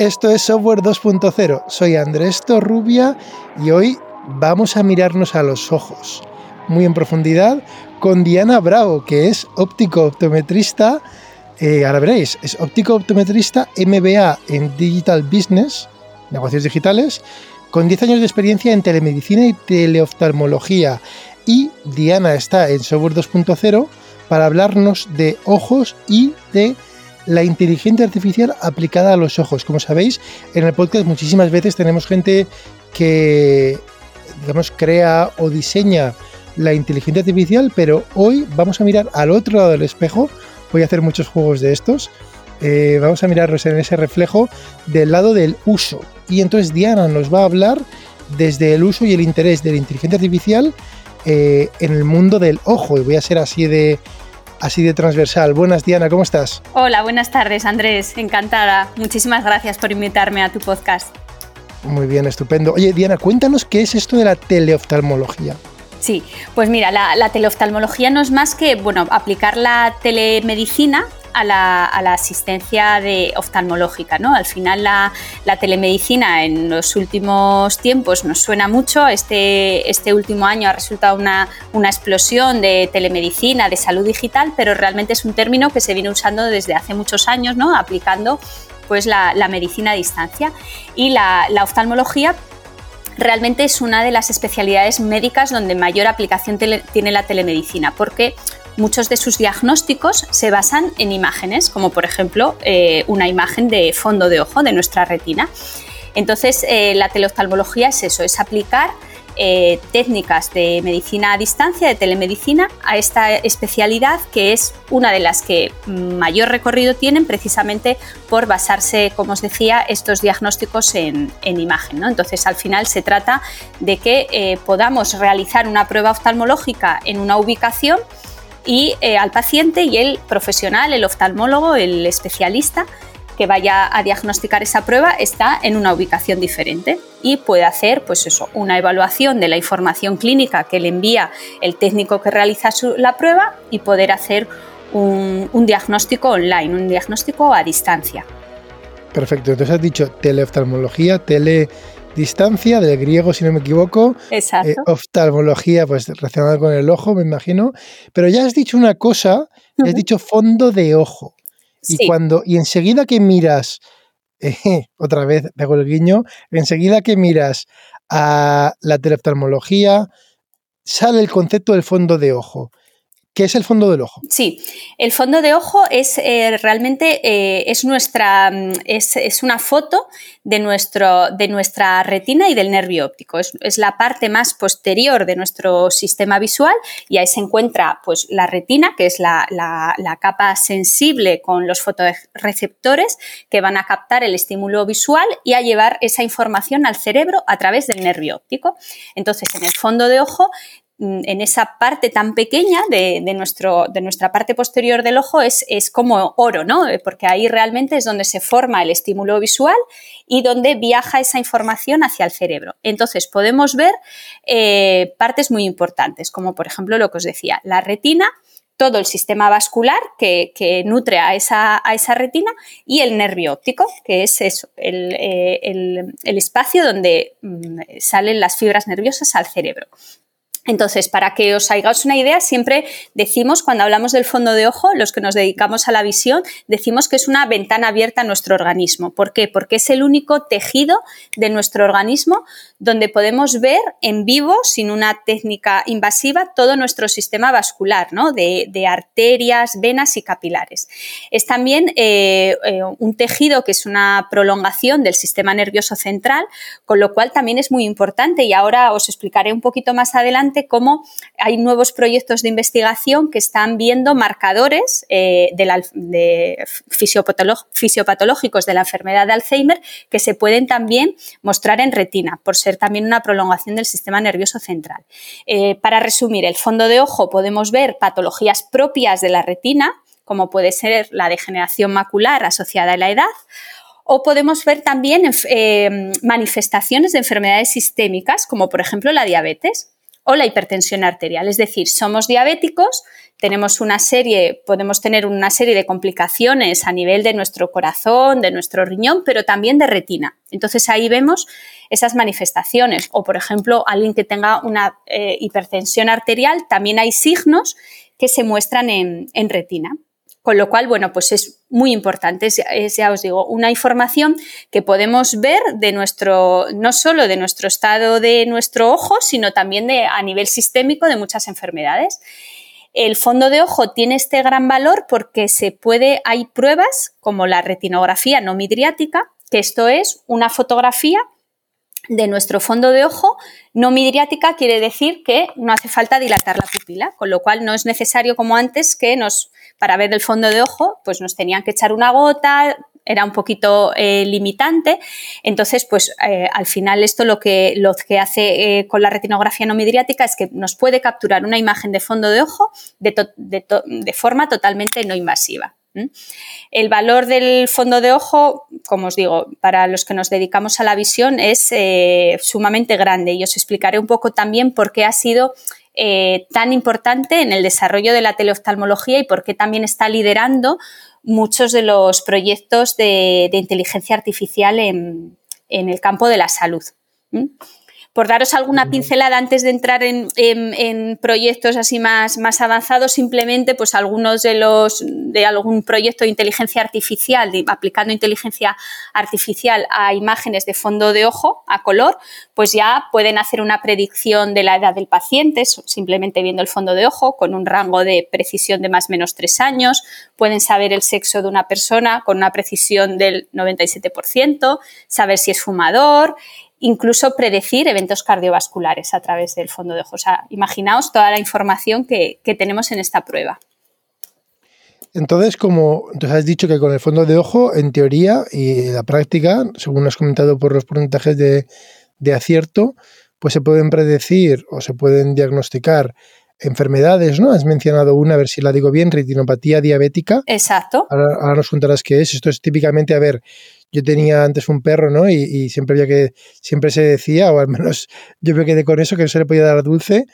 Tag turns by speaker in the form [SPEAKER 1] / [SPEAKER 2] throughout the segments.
[SPEAKER 1] Esto es Software 2.0. Soy Andrés Torrubia y hoy vamos a mirarnos a los ojos muy en profundidad con Diana Bravo, que es óptico optometrista. Eh, ahora veréis, es óptico optometrista MBA en Digital Business, negocios digitales, con 10 años de experiencia en telemedicina y teleoftalmología. Y Diana está en Software 2.0 para hablarnos de ojos y de la inteligencia artificial aplicada a los ojos. Como sabéis, en el podcast muchísimas veces tenemos gente que, digamos, crea o diseña la inteligencia artificial, pero hoy vamos a mirar al otro lado del espejo. Voy a hacer muchos juegos de estos. Eh, vamos a mirarnos en ese reflejo del lado del uso. Y entonces Diana nos va a hablar desde el uso y el interés de la inteligencia artificial eh, en el mundo del ojo. Y voy a ser así de, así de transversal. Buenas, Diana, ¿cómo estás?
[SPEAKER 2] Hola, buenas tardes, Andrés. Encantada. Muchísimas gracias por invitarme a tu podcast.
[SPEAKER 1] Muy bien, estupendo. Oye, Diana, cuéntanos qué es esto de la teleoftalmología.
[SPEAKER 2] Sí, pues mira, la, teleoftalmología no es más que bueno, aplicar la telemedicina a la, asistencia de oftalmológica. ¿no? Al final la, telemedicina en los últimos tiempos nos suena mucho. Este, este último año ha resultado una, explosión de telemedicina, de salud digital, pero realmente es un término que se viene usando desde hace muchos años, ¿no? aplicando pues, la, medicina a distancia. Y la, la oftalmología realmente es una de las especialidades médicas donde mayor aplicación tiene la telemedicina, porque muchos de sus diagnósticos se basan en imágenes, como por ejemplo eh, una imagen de fondo de ojo de nuestra retina. Entonces, eh, la teleoftalmología es eso, es aplicar eh, técnicas de medicina a distancia, de telemedicina, a esta especialidad que es una de las que mayor recorrido tienen precisamente por basarse, como os decía, estos diagnósticos en, imagen. Entonces, al final se trata de que podamos realizar una prueba oftalmológica en una ubicación y eh, al paciente y el profesional, el oftalmólogo, el especialista, que vaya a diagnosticar esa prueba está en una ubicación diferente y puede hacer pues eso, una evaluación de la información clínica que le envía el técnico que realiza la prueba y poder hacer un, diagnóstico online, un diagnóstico a distancia.
[SPEAKER 1] Perfecto, entonces has dicho teleoftalmología, teledistancia, del griego si no me equivoco.
[SPEAKER 2] Exacto. Eh,
[SPEAKER 1] oftalmología, pues relacionada con el ojo, me imagino. Pero ya has dicho una cosa, has dicho fondo de ojo. Y cuando, y enseguida que miras, eh, otra vez pego el guiño, enseguida que miras a la teleoftalmología, sale el concepto del fondo de ojo. ¿Qué es el fondo del ojo?
[SPEAKER 2] Sí, el fondo de ojo es eh, realmente eh, es nuestra mm, es, una foto de, nuestro, de nuestra retina y del nervio óptico. Es, la parte más posterior de nuestro sistema visual y ahí se encuentra pues, la retina, que es la, la capa sensible con los fotoreceptores que van a captar el estímulo visual y a llevar esa información al cerebro a través del nervio óptico. Entonces, en el fondo de ojo en esa parte tan pequeña de, nuestro, de nuestra parte posterior del ojo es, es, como oro, ¿no? Eh, porque ahí realmente es donde se forma el estímulo visual y donde viaja esa información hacia el cerebro. Entonces podemos ver eh, partes muy importantes, como por ejemplo lo que os decía, la retina, todo el sistema vascular que, nutre a esa, a esa, retina y el nervio óptico, que es eso, el, eh, el espacio donde mm, salen las fibras nerviosas al cerebro. Entonces, para que os hagáis una idea, siempre decimos, cuando hablamos del fondo de ojo, los que nos dedicamos a la visión, decimos que es una ventana abierta a nuestro organismo. ¿Por qué? Porque es el único tejido de nuestro organismo donde podemos ver en vivo, sin una técnica invasiva, todo nuestro sistema vascular, ¿no? de, arterias, venas y capilares. Es también eh, eh, un tejido que es una prolongación del sistema nervioso central, con lo cual también es muy importante y ahora os explicaré un poquito más adelante cómo hay nuevos proyectos de investigación que están viendo marcadores eh, de, fisiopatológicos de la enfermedad de Alzheimer que se pueden también mostrar en retina, por ser también una prolongación del sistema nervioso central. Eh, para resumir, el fondo de ojo podemos ver patologías propias de la retina, como puede ser la degeneración macular asociada a la edad, o podemos ver también eh, manifestaciones de enfermedades sistémicas, como por ejemplo la diabetes o la hipertensión arterial. Es decir, somos diabéticos, tenemos una serie, podemos tener una serie de complicaciones a nivel de nuestro corazón, de nuestro riñón, pero también de retina. Entonces ahí vemos esas manifestaciones. O, por ejemplo, alguien que tenga una eh, hipertensión arterial, también hay signos que se muestran en, retina. Con lo cual, bueno, pues es muy importante, es, ya os digo, una información que podemos ver de nuestro, no solo de nuestro estado de nuestro ojo, sino también de, a nivel sistémico de muchas enfermedades. El fondo de ojo tiene este gran valor porque se puede, hay pruebas como la retinografía no midriática, que esto es una fotografía de nuestro fondo de ojo no midriática quiere decir que no hace falta dilatar la pupila, con lo cual no es necesario como antes que nos para ver el fondo de ojo pues nos tenían que echar una gota, era un poquito eh, limitante. Entonces, pues eh, al final esto lo que, lo que hace eh, con la retinografía no midriática es que nos puede capturar una imagen de fondo de ojo de forma totalmente no invasiva. El valor del fondo de ojo, como os digo, para los que nos dedicamos a la visión es eh, sumamente grande y os explicaré un poco también por qué ha sido eh, tan importante en el desarrollo de la teleoftalmología y por qué también está liderando muchos de los proyectos de, inteligencia artificial en, el campo de la salud. Por daros alguna pincelada antes de entrar en, proyectos así más, más, avanzados, simplemente pues algunos de los de algún proyecto de inteligencia artificial, aplicando inteligencia artificial a imágenes de fondo de ojo a color, pues ya pueden hacer una predicción de la edad del paciente, simplemente viendo el fondo de ojo, con un rango de precisión de más o menos tres años, pueden saber el sexo de una persona con una precisión del 97%, saber si es fumador, incluso predecir eventos cardiovasculares a través del fondo de ojo. O sea, imaginaos toda la información que, tenemos en esta prueba.
[SPEAKER 1] Entonces, como entonces has dicho que con el fondo de ojo, en teoría y en la práctica, según has comentado por los porcentajes de, de acierto, pues se pueden predecir o se pueden diagnosticar enfermedades, ¿no? Has mencionado una, a ver si la digo bien, retinopatía diabética.
[SPEAKER 2] Exacto.
[SPEAKER 1] Ahora, ahora, nos contarás qué es. Esto es típicamente, a ver, yo tenía antes un perro, ¿no? Y, siempre había que, siempre se decía, o al menos yo me quedé con eso, que no se le podía dar dulce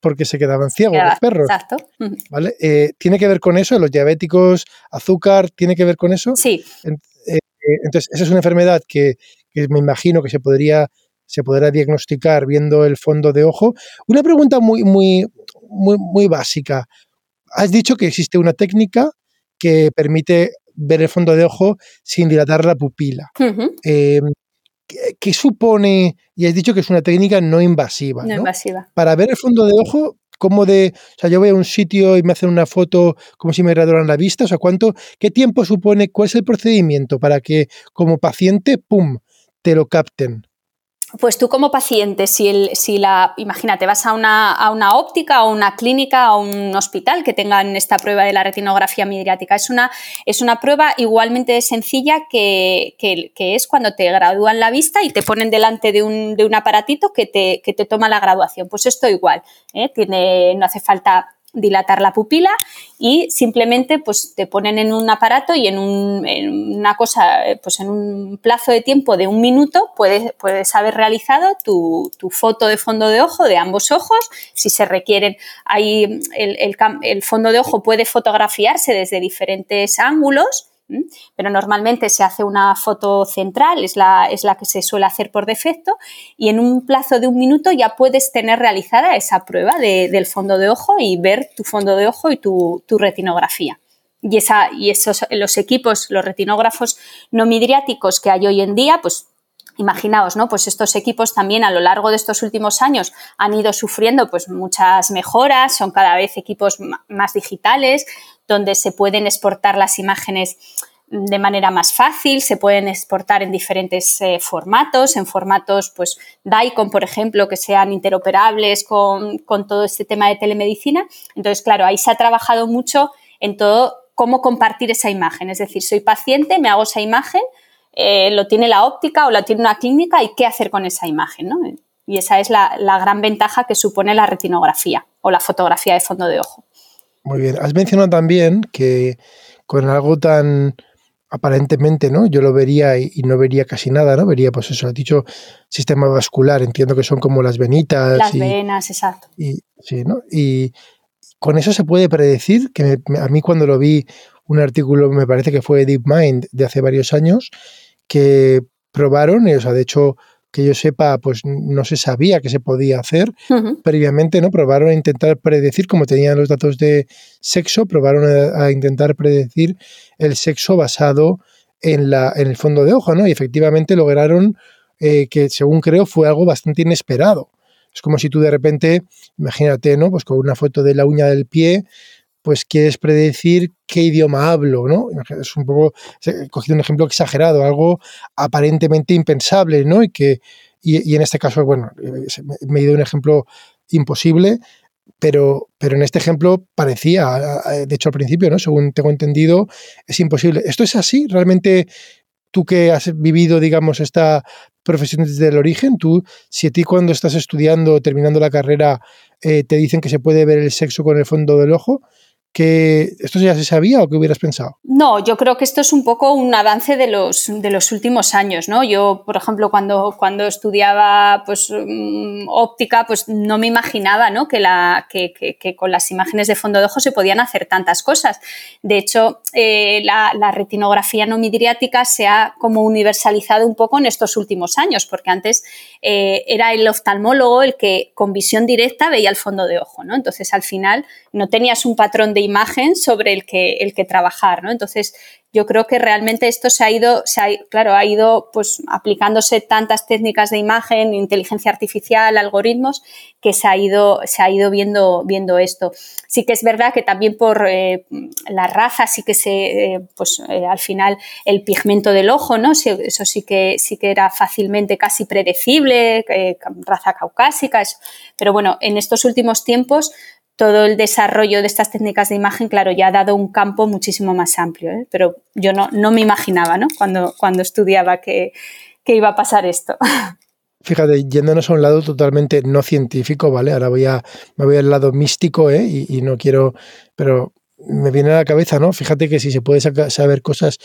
[SPEAKER 1] porque se quedaban ciegos los perros.
[SPEAKER 2] Exacto.
[SPEAKER 1] ¿Vale? Eh, ¿Tiene que ver con eso? ¿Los diabéticos, azúcar, tiene que ver con eso?
[SPEAKER 2] Sí.
[SPEAKER 1] Eh, entonces, esa es una enfermedad que, me imagino que se podría, se podrá diagnosticar viendo el fondo de ojo. Una pregunta muy, muy, muy, muy básica. Has dicho que existe una técnica que permite ver el fondo de ojo sin dilatar la pupila. Eh, ¿qué, supone? Y has dicho que es una técnica no invasiva.
[SPEAKER 2] No, invasiva.
[SPEAKER 1] Para ver el fondo de ojo, ¿cómo de, o sea, yo voy a un sitio y me hacen una foto como si me graduaran la vista, o sea, ¿cuánto, qué tiempo supone, cuál es el procedimiento para que como paciente, pum, te lo capten?
[SPEAKER 2] Pues tú como paciente, si, el, si la, imagínate, vas a una, a una óptica o una clínica o un hospital que tengan esta prueba de la retinografía midriática, es una, es una prueba igualmente sencilla que, es cuando te gradúan la vista y te ponen delante de un, de un aparatito que te, que te, toma la graduación. Pues esto igual, ¿eh? Tiene, no hace falta dilatar la pupila y simplemente pues te ponen en un aparato y en, una cosa, pues en un plazo de tiempo de un minuto puedes, puedes haber realizado tu, foto de fondo de ojo de ambos ojos. Si se requieren, ahí el fondo de ojo puede fotografiarse desde diferentes ángulos pero normalmente se hace una foto central, es la, es la que se suele hacer por defecto, y en un plazo de un minuto ya puedes tener realizada esa prueba del fondo de ojo y ver tu fondo de ojo y tu, retinografía. Y, esa, y esos, los equipos, los retinógrafos no midriáticos que hay hoy en día, pues imaginaos, ¿no? Pues estos equipos también a lo largo de estos últimos años han ido sufriendo pues muchas mejoras, son cada vez equipos más digitales, donde se pueden exportar las imágenes de manera más fácil, se pueden exportar en diferentes eh, formatos, en formatos pues DICOM, por ejemplo, que sean interoperables con, todo este tema de telemedicina. Entonces, claro, ahí se ha trabajado mucho en todo cómo compartir esa imagen. Es decir, soy paciente, me hago esa imagen, eh, lo tiene la óptica o lo tiene una clínica y qué hacer con esa imagen. Y esa es la gran ventaja que supone la retinografía o la fotografía de fondo de ojo.
[SPEAKER 1] Muy bien. Has mencionado también que con algo tan, aparentemente, ¿no? Yo lo vería y, no vería casi nada, ¿no? Vería, pues eso, has dicho sistema vascular, entiendo que son como las venitas.
[SPEAKER 2] Las venas, exacto.
[SPEAKER 1] Y, sí, ¿no? Y con eso se puede predecir, que a mí cuando lo vi, un artículo, me parece que fue DeepMind de hace varios años, que probaron, o sea, de hecho, que yo sepa, pues no se sabía que se podía hacer previamente, ¿no? Probaron a intentar predecir, como tenían los datos de sexo, probaron a, intentar predecir el sexo basado en, la, en el fondo de ojo, ¿no? Y efectivamente lograron eh, que, según creo, fue algo bastante inesperado. Es como si tú de repente, imagínate, ¿no? Pues con una foto de la uña del pie, pues quieres predecir qué idioma hablo, ¿no? Es un poco, he cogido un ejemplo exagerado, algo aparentemente impensable, ¿no? Y que, y, en este caso, bueno, me he ido un ejemplo imposible, pero, pero en este ejemplo parecía, de hecho al principio, ¿no? Según tengo entendido, es imposible. ¿Esto es así? ¿Realmente tú que has vivido, digamos, esta profesión desde el origen, tú, si a ti cuando estás estudiando, terminando la carrera, eh, te dicen que se puede ver el sexo con el fondo del ojo, esto ya se sabía o qué hubieras pensado?
[SPEAKER 2] No, yo creo que esto es un poco un avance de los, de los últimos años, ¿no? Yo, por ejemplo, cuando, cuando estudiaba pues, mm, óptica, pues no me imaginaba ¿no? Que, la, que, con las imágenes de fondo de ojo se podían hacer tantas cosas. De hecho, eh, la, la, retinografía no midriática se ha como universalizado un poco en estos últimos años, porque antes eh, era el oftalmólogo el que con visión directa veía el fondo de ojo, ¿no? Entonces, al final, no tenías un patrón de imagen sobre el que, el que trabajar, ¿no? Entonces, yo creo que realmente esto se ha ido, se ha, claro, ha ido pues aplicándose tantas técnicas de imagen, inteligencia artificial, algoritmos, que se ha ido, se ha ido viendo, viendo esto. Sí que es verdad que también por eh, la raza sí que se, eh, pues eh, al final el pigmento del ojo, ¿no? Eso sí que, sí que era fácilmente casi predecible, raza caucásica, pero bueno, en estos últimos tiempos todo el desarrollo de estas técnicas de imagen, claro, ya ha dado un campo muchísimo más amplio, ¿eh? pero yo no, no, me imaginaba ¿no? Cuando, cuando estudiaba que, iba a pasar esto.
[SPEAKER 1] Fíjate, yéndonos a un lado totalmente no científico, ¿vale? Ahora voy a, me voy al lado místico, ¿eh? Y, no quiero, pero me viene a la cabeza, ¿no? Fíjate que si se puede saber cosas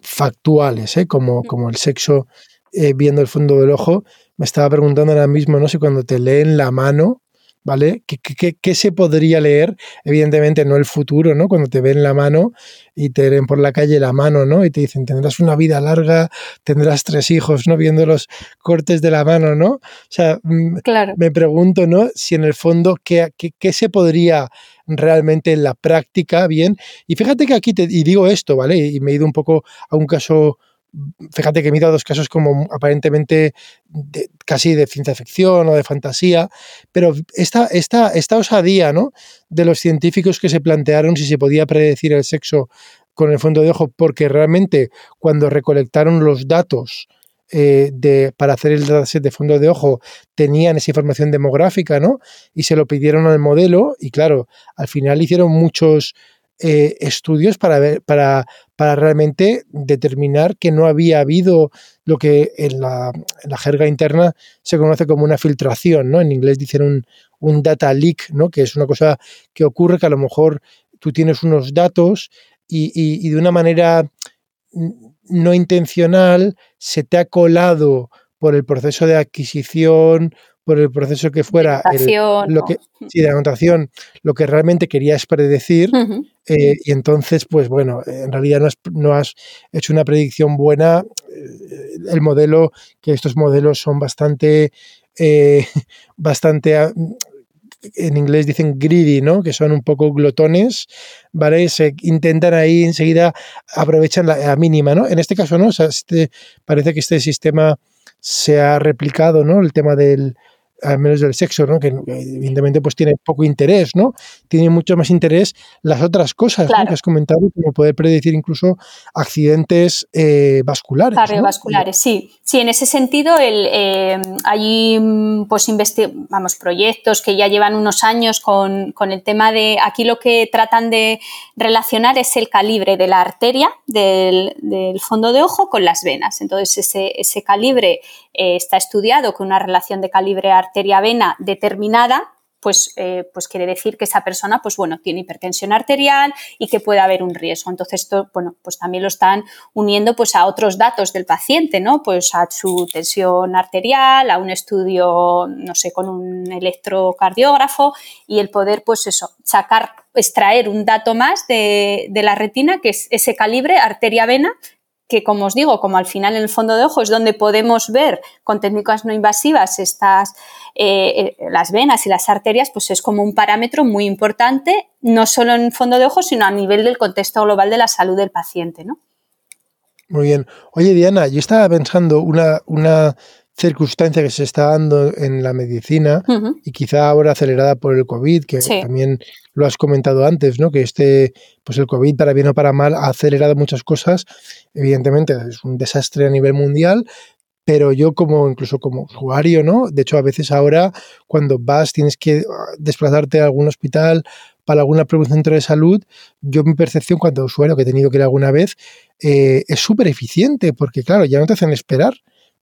[SPEAKER 1] factuales, ¿eh? Como, como el sexo eh, viendo el fondo del ojo, me estaba preguntando ahora mismo, no sé, cuando te leen la mano, ¿vale? ¿Qué, se podría leer? Evidentemente no el futuro, ¿no? Cuando te ven la mano y te ven por la calle la mano, ¿no? Y te dicen, tendrás una vida larga, tendrás tres hijos, ¿no? Viendo los cortes de la mano, ¿no? O sea, mm, me pregunto, ¿no? Si en el fondo, ¿qué, qué, se podría realmente en la práctica bien? Y fíjate que aquí te y digo esto, ¿vale? Y me he ido un poco a un caso fíjate que he dos casos como aparentemente casi de ciencia ficción o de fantasía, pero esta, esta, esta osadía ¿no? de los científicos que se plantearon si se podía predecir el sexo con el fondo de ojo, porque realmente cuando recolectaron los datos eh, de, para hacer el dataset de fondo de ojo tenían esa información demográfica, ¿no? Y se lo pidieron al modelo y claro, al final hicieron muchos eh, estudios para, ver, para, para realmente determinar que no había habido lo que en la, jerga interna se conoce como una filtración, ¿no? En inglés dicen un, un data leak, ¿no? Que es una cosa que ocurre que a lo mejor tú tienes unos datos y, y, de una manera no intencional se te ha colado por el proceso de adquisición, por el proceso que fuera lo que sí, de anotación, lo que realmente querías predecir eh, y entonces pues bueno en realidad no has, no has hecho una predicción buena eh, el modelo que estos modelos son bastante eh, bastante ah, en inglés dicen greedy, ¿no? Que son un poco glotones, ¿vale? Se intentan ahí enseguida aprovechan la, mínima, ¿no? En este caso no, o sea, este, parece que este sistema se ha replicado, ¿no? El tema del, al menos del sexo, ¿no? que evidentemente pues tiene poco interés, ¿no? Tiene mucho más interés las otras cosas que has comentado, como poder predecir incluso accidentes eh, vasculares.
[SPEAKER 2] Cardiovasculares, sí. Sí, en ese sentido el, eh, hay pues vamos, proyectos que ya llevan unos años con, el tema de, aquí lo que tratan de relacionar es el calibre de la arteria del, fondo de ojo con las venas. Entonces ese, ese calibre eh, está estudiado con una relación de calibre arteria-vena determinada pues, eh, pues quiere decir que esa persona, pues bueno, tiene hipertensión arterial y que puede haber un riesgo. Entonces, esto, bueno, pues también lo están uniendo pues a otros datos del paciente, ¿no? Pues a su tensión arterial, a un estudio, no sé, con un electrocardiógrafo y el poder, pues eso, sacar, extraer un dato más de, de la retina, que es ese calibre arteria-vena, que como os digo, como al final en el fondo de ojo es donde podemos ver con técnicas no invasivas estas, eh, eh, las venas y las arterias, pues es como un parámetro muy importante, no solo en el fondo de ojo, sino a nivel del contexto global de la salud del paciente, ¿no?
[SPEAKER 1] Muy bien. Oye, Diana, yo estaba pensando una, una circunstancia que se está dando en la medicina y quizá ahora acelerada por el COVID, que también lo has comentado antes, ¿no? Que este, pues el COVID, para bien o para mal, ha acelerado muchas cosas. Evidentemente es un desastre a nivel mundial, pero yo como incluso como usuario, ¿no? De hecho, a veces ahora cuando vas tienes que ah, desplazarte a algún hospital para alguna centro de salud, yo mi percepción cuando usuario que he tenido que ir alguna vez eh, es súper eficiente porque claro, ya no te hacen esperar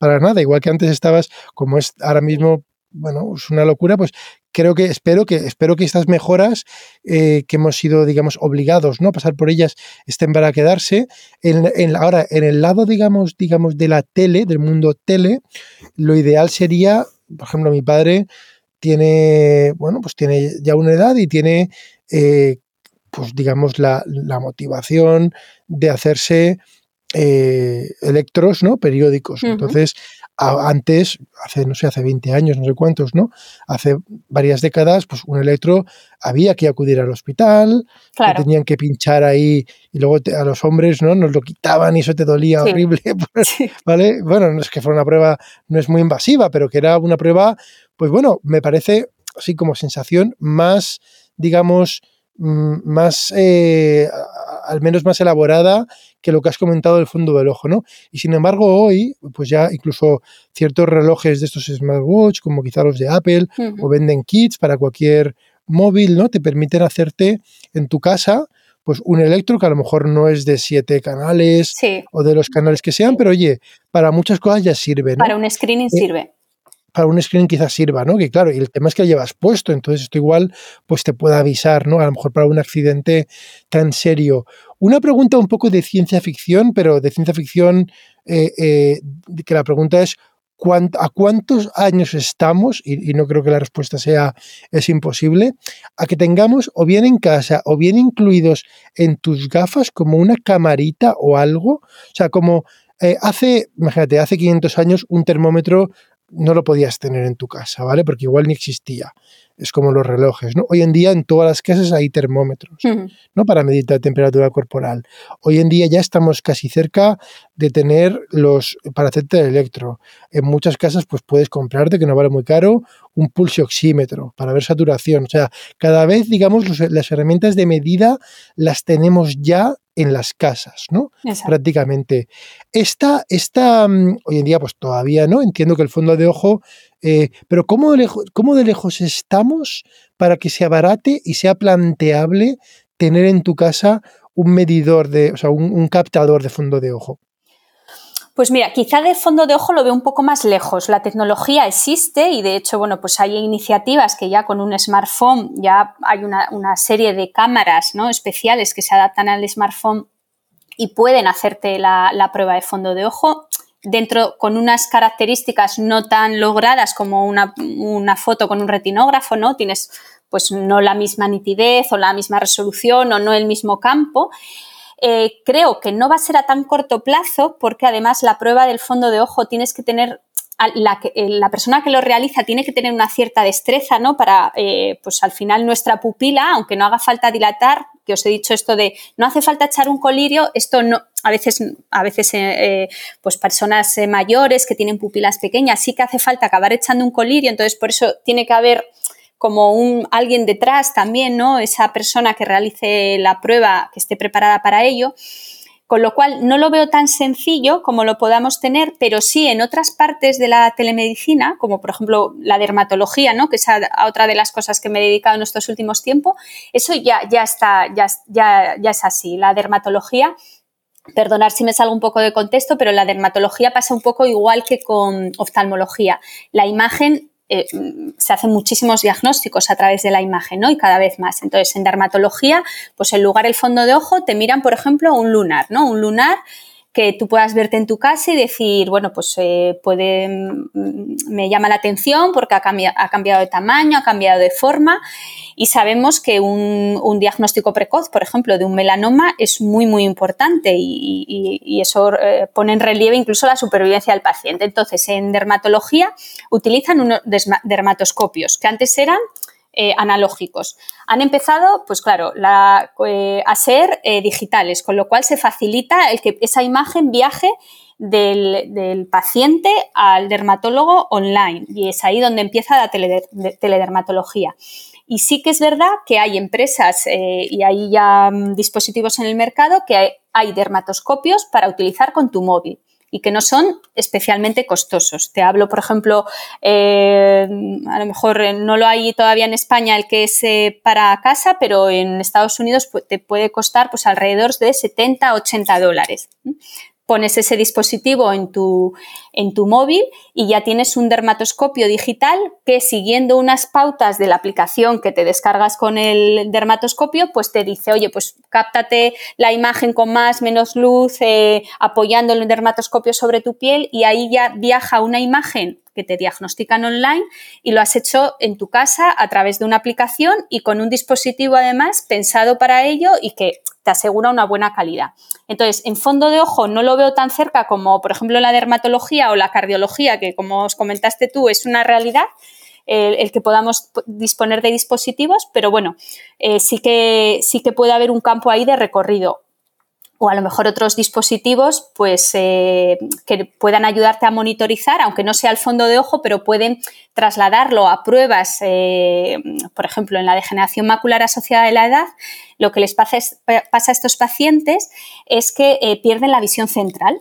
[SPEAKER 1] para nada, igual que antes estabas, como es ahora mismo, bueno, es una locura, pues creo que espero que espero que estas mejoras eh, que hemos sido, digamos, obligados ¿no? a pasar por ellas estén para quedarse. En, ahora, en el lado, digamos, digamos, de la tele, del mundo tele, lo ideal sería, por ejemplo, mi padre tiene, bueno, pues tiene ya una edad y tiene, eh, pues digamos, la, la motivación de hacerse eh, electros, ¿no? Periódicos. Entonces, antes, hace, no sé, hace 20 años, no sé cuántos, ¿no? Hace varias décadas, pues un electro había que acudir al hospital, tenían que pinchar ahí y luego a los hombres, ¿no? Nos lo quitaban y eso te dolía horrible, ¿vale? Bueno, no es que fuera una prueba, no es muy invasiva, pero que era una prueba, pues bueno, me parece así como sensación más, digamos, mm, más, eh, al menos más elaborada que lo que has comentado del fondo del ojo, ¿no? Y sin embargo, hoy, pues ya incluso ciertos relojes de estos smartwatch, como quizá los de Apple, o venden kits para cualquier móvil, ¿no? Te permiten hacerte en tu casa pues un electro que a lo mejor no es de siete canales o de los canales que sean, pero oye, para muchas cosas ya sirve. ¿no?
[SPEAKER 2] Para un screening eh, sirve
[SPEAKER 1] para un screen quizás sirva, ¿no? Que claro, y el tema es que lo llevas puesto, entonces esto igual pues te puede avisar, ¿no? A lo mejor para un accidente tan serio. Una pregunta un poco de ciencia ficción, pero de ciencia ficción eh, eh, que la pregunta es ¿a cuántos años estamos? Y, y, no creo que la respuesta sea es imposible, a que tengamos o bien en casa o bien incluidos en tus gafas como una camarita o algo. O sea, como eh, hace, imagínate, hace 500 años un termómetro no lo podías tener en tu casa, ¿vale? Porque igual ni existía. Es como los relojes, ¿no? Hoy en día en todas las casas hay termómetros, ¿no? Para medir la temperatura corporal. Hoy en día ya estamos casi cerca de tener los, para hacerte el electro. En muchas casas pues puedes comprarte, que no vale muy caro, un pulso oxímetro para ver saturación. O sea, cada vez, digamos, las herramientas de medida las tenemos ya en las casas, ¿no? Prácticamente. Esta, esta, mm, hoy en día, pues todavía no, entiendo que el fondo de ojo, eh, pero ¿cómo de, lejos, ¿cómo de lejos estamos para que se abarate y sea planteable tener en tu casa un medidor de, o sea, un captador de fondo de ojo?
[SPEAKER 2] Pues mira, quizá de fondo de ojo lo veo un poco más lejos. La tecnología existe y de hecho, bueno, pues hay iniciativas que ya con un smartphone ya hay una, serie de cámaras ¿no? especiales que se adaptan al smartphone y pueden hacerte la, prueba de fondo de ojo dentro con unas características no tan logradas como una, una, foto con un retinógrafo, ¿no? Tienes pues no la misma nitidez o la misma resolución o no el mismo campo. Eh, creo que no va a ser a tan corto plazo porque además la prueba del fondo de ojo tienes que tener la, eh, la, persona que lo realiza tiene que tener una cierta destreza, ¿no? Para, eh, pues al final nuestra pupila, aunque no haga falta dilatar, que os he dicho esto de no hace falta echar un colirio, esto no, a veces, a veces pues personas mayores que tienen pupilas pequeñas sí que hace falta acabar echando un colirio, entonces por eso tiene que haber como un, alguien detrás también, ¿no? Esa persona que realice la prueba, que esté preparada para ello. Con lo cual, no lo veo tan sencillo como lo podamos tener, pero sí en otras partes de la telemedicina, como por ejemplo la dermatología, ¿no? que es otra de las cosas que me he dedicado en estos últimos tiempos, eso ya, ya está, ya, ya, ya es así. La dermatología Perdonar si me salgo un poco de contexto, pero la dermatología pasa un poco igual que con oftalmología. La imagen eh, se hacen muchísimos diagnósticos a través de la imagen, ¿no? Y cada vez más. Entonces, en dermatología, pues en lugar del fondo de ojo, te miran, por ejemplo, un lunar, ¿no? Un lunar que tú puedas verte en tu casa y decir, bueno, pues eh, puede, mm, me llama la atención porque ha, ha, cambiado de tamaño, ha cambiado de forma y sabemos que un, diagnóstico precoz, por ejemplo, de un melanoma es muy, muy importante y, eso eh, pone en relieve incluso la supervivencia del paciente. Entonces, en dermatología utilizan unos dermatoscopios que antes eran eh, analógicos. Han empezado, pues claro, eh, a ser eh, digitales, con lo cual se facilita el que esa imagen viaje del, paciente al dermatólogo online y es ahí donde empieza la teledermatología. Y sí que es verdad que hay empresas y hay ya mm, dispositivos en el mercado que hay dermatoscopios para utilizar con tu móvil y que no son especialmente costosos. Te hablo, por ejemplo, eh, a lo mejor no lo hay todavía en España el que es eh, para casa, pero en Estados Unidos te puede costar pues alrededor de 70, 80 dólares pones ese dispositivo en tu, en tu móvil y ya tienes un dermatoscopio digital que siguiendo unas pautas de la aplicación que te descargas con el dermatoscopio, pues te dice, oye, pues cáptate la imagen con más, menos luz, eh, apoyando el dermatoscopio sobre tu piel y ahí ya viaja una imagen que te diagnostican online y lo has hecho en tu casa a través de una aplicación y con un dispositivo además pensado para ello y que te asegura una buena calidad. Entonces, en fondo de ojo no lo veo tan cerca como, por ejemplo, la dermatología o la cardiología, que como os comentaste tú, es una realidad. El, que podamos disponer de dispositivos, pero bueno, eh, sí, que, sí que puede haber un campo ahí de recorrido o a lo mejor otros dispositivos pues, eh, que puedan ayudarte a monitorizar, aunque no sea el fondo de ojo, pero pueden trasladarlo a pruebas, eh, por ejemplo, en la degeneración macular asociada a la edad, lo que les pasa, pasa a estos pacientes es que eh, pierden la visión central.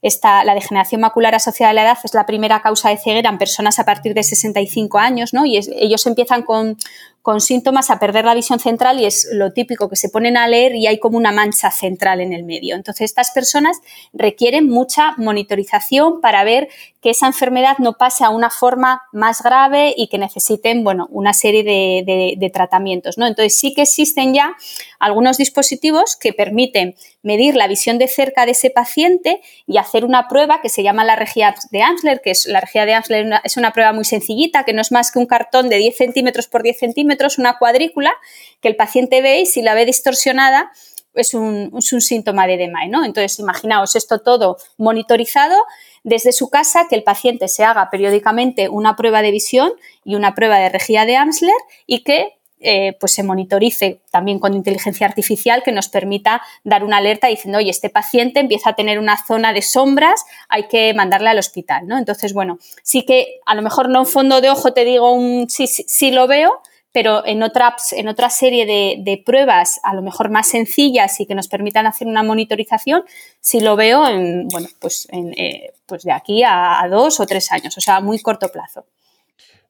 [SPEAKER 2] Esta, la degeneración macular asociada a la edad es la primera causa de ceguera en personas a partir de 65 años, ¿no? Y ellos empiezan con, con síntomas a perder la visión central y es lo típico que se ponen a leer y hay como una mancha central en el medio. Entonces, estas personas requieren mucha monitorización para ver que esa enfermedad no pase a una forma más grave y que necesiten, bueno, una serie de, tratamientos, ¿no? Entonces, sí que existen ya algunos dispositivos que permiten medir la visión de cerca de ese paciente y hacer una prueba que se llama la regía de Amsler, que es la regía de Amsler es una prueba muy sencillita, que no es más que un cartón de 10 centímetros por 10 centímetros una cuadrícula que el paciente ve y si la ve distorsionada es un, síntoma de edema. Entonces, imaginaos esto todo monitorizado desde su casa, que el paciente se haga periódicamente una prueba de visión y una prueba de regía de Amsler y que eh, pues se monitorice también con inteligencia artificial que nos permita dar una alerta diciendo, oye, este paciente empieza a tener una zona de sombras, hay que mandarle al hospital, ¿no? Entonces, bueno, sí que a lo mejor no en fondo de ojo te digo un sí, sí, sí lo veo, pero en otra, en otra serie de, pruebas, a lo mejor más sencillas y que nos permitan hacer una monitorización, si lo veo en, bueno, pues, en, eh, pues de aquí a, dos o tres años, o sea, a muy corto plazo.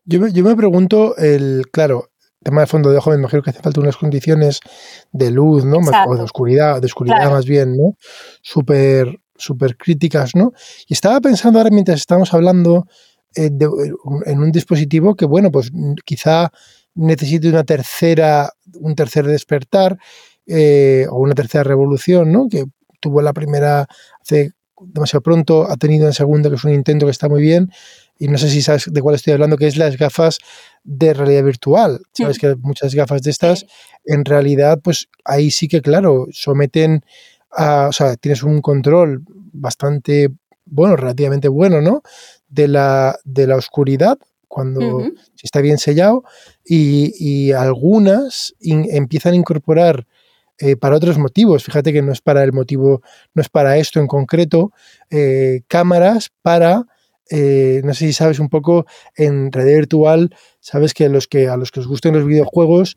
[SPEAKER 1] Yo me, yo me pregunto, el, claro, tema de fondo de ojo, me imagino que hace falta unas condiciones de luz, ¿no? O de oscuridad, de oscuridad más bien, ¿no? Súper, súper críticas, ¿no? Y estaba pensando ahora mientras estábamos hablando eh, en un dispositivo que, bueno, pues quizá necesite una tercera, un tercer despertar eh, o una tercera revolución, ¿no? Que tuvo la primera hace demasiado pronto, ha tenido una segunda que es un intento que está muy bien y no sé si sabes de cuál estoy hablando, que es las gafas de realidad virtual. Sabes que muchas gafas de estas, en realidad, pues ahí sí que, claro, someten a, o sea, tienes un control bastante bueno, relativamente bueno, ¿no? De la, de la oscuridad cuando está bien sellado y, algunas empiezan a incorporar eh, para otros motivos, fíjate que no es para el motivo, no es para esto en concreto, eh, cámaras para, eh, no sé si sabes un poco, en realidad virtual, sabes que, los que a los que os gusten los videojuegos,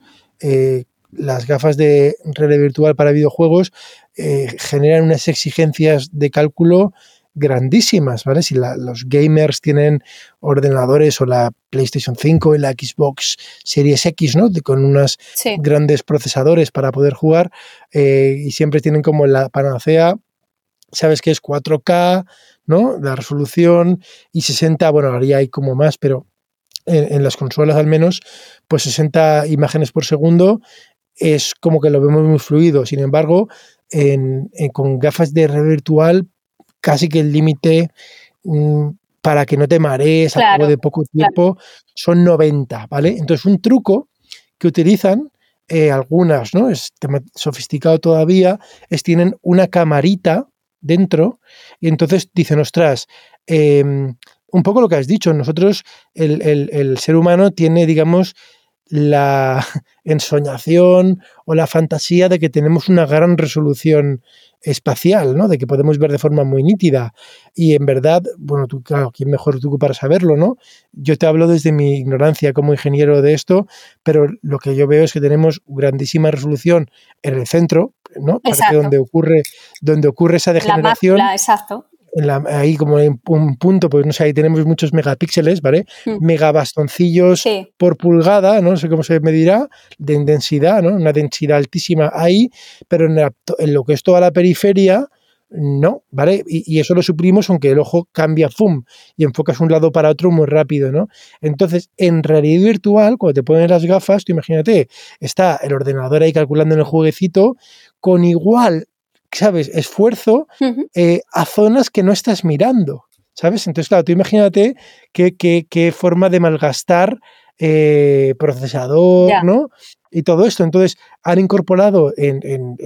[SPEAKER 1] las gafas de realidad virtual para videojuegos generan unas exigencias de cálculo grandísimas, ¿vale? Si los gamers tienen ordenadores o la PlayStation 5 y la Xbox Series X, ¿no? con unos grandes procesadores para poder jugar eh, y siempre tienen como la panacea, sabes que es 4K, ¿no? La resolución y 60, bueno, ahora ya hay como más, pero en, las consolas al menos, pues 60 imágenes por segundo es como que lo vemos muy fluido. Sin embargo, con gafas de red virtual, casi que el límite mm, para que no te marees a cabo de poco tiempo son 90, ¿vale? Entonces, un truco que utilizan eh, algunas, ¿no? Es sofisticado todavía, es tienen una camarita dentro y entonces dicen, ostras, em, un poco lo que has dicho, nosotros, el, ser humano tiene, digamos, la ensoñación o la fantasía de que tenemos una gran resolución espacial, ¿no? De que podemos ver de forma muy nítida. Y en verdad, bueno, tú, claro, ¿quién mejor tú para saberlo, no? Yo te hablo desde mi ignorancia como ingeniero de esto, pero lo que yo veo es que tenemos grandísima resolución en el centro, ¿no? Para donde ocurre, donde ocurre esa degeneración.
[SPEAKER 2] exacto
[SPEAKER 1] ahí como en un punto, pues no sé, ahí tenemos muchos megapíxeles, ¿vale? Mm. Megabastoncillos por pulgada, ¿no? sé cómo se medirá, de densidad, ¿no? Una densidad altísima ahí, pero en, lo que es toda la periferia, no, ¿vale? Y, eso lo suprimimos aunque el ojo cambia, ¡fum! Y enfocas un lado para otro muy rápido, ¿no? Entonces, en realidad virtual, cuando te pones las gafas, tú imagínate, está el ordenador ahí calculando en el jueguecito, con igual ¿sabes? Esfuerzo eh, a zonas que no estás mirando, ¿sabes? Entonces, claro, tú imagínate qué, qué, forma de malgastar eh, procesador, ¿no? Y todo esto. Entonces, han incorporado en,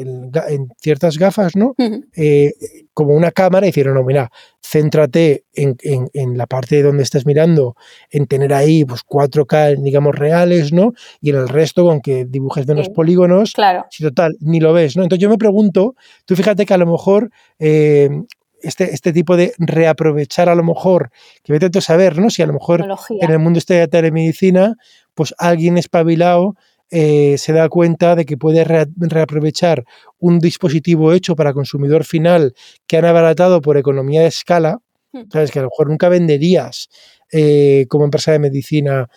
[SPEAKER 1] ciertas gafas, ¿no? Eh, como una cámara y dijeron, no, mira, céntrate en, la parte donde estás mirando, en tener ahí pues 4K, digamos, reales, ¿no? Y en el resto, con que dibujes menos polígonos,
[SPEAKER 2] claro.
[SPEAKER 1] si total, ni lo ves, ¿no? Entonces yo me pregunto, tú fíjate que a lo mejor... Eh, este, este, tipo de reaprovechar a lo mejor, que me intento saber, ¿no? Si a lo mejor en el mundo este de telemedicina, pues alguien espabilado eh, se da cuenta de que puede reaprovechar un dispositivo hecho para consumidor final que han abaratado por economía de escala, hmm. sabes que a lo mejor nunca venderías eh, como empresa de medicina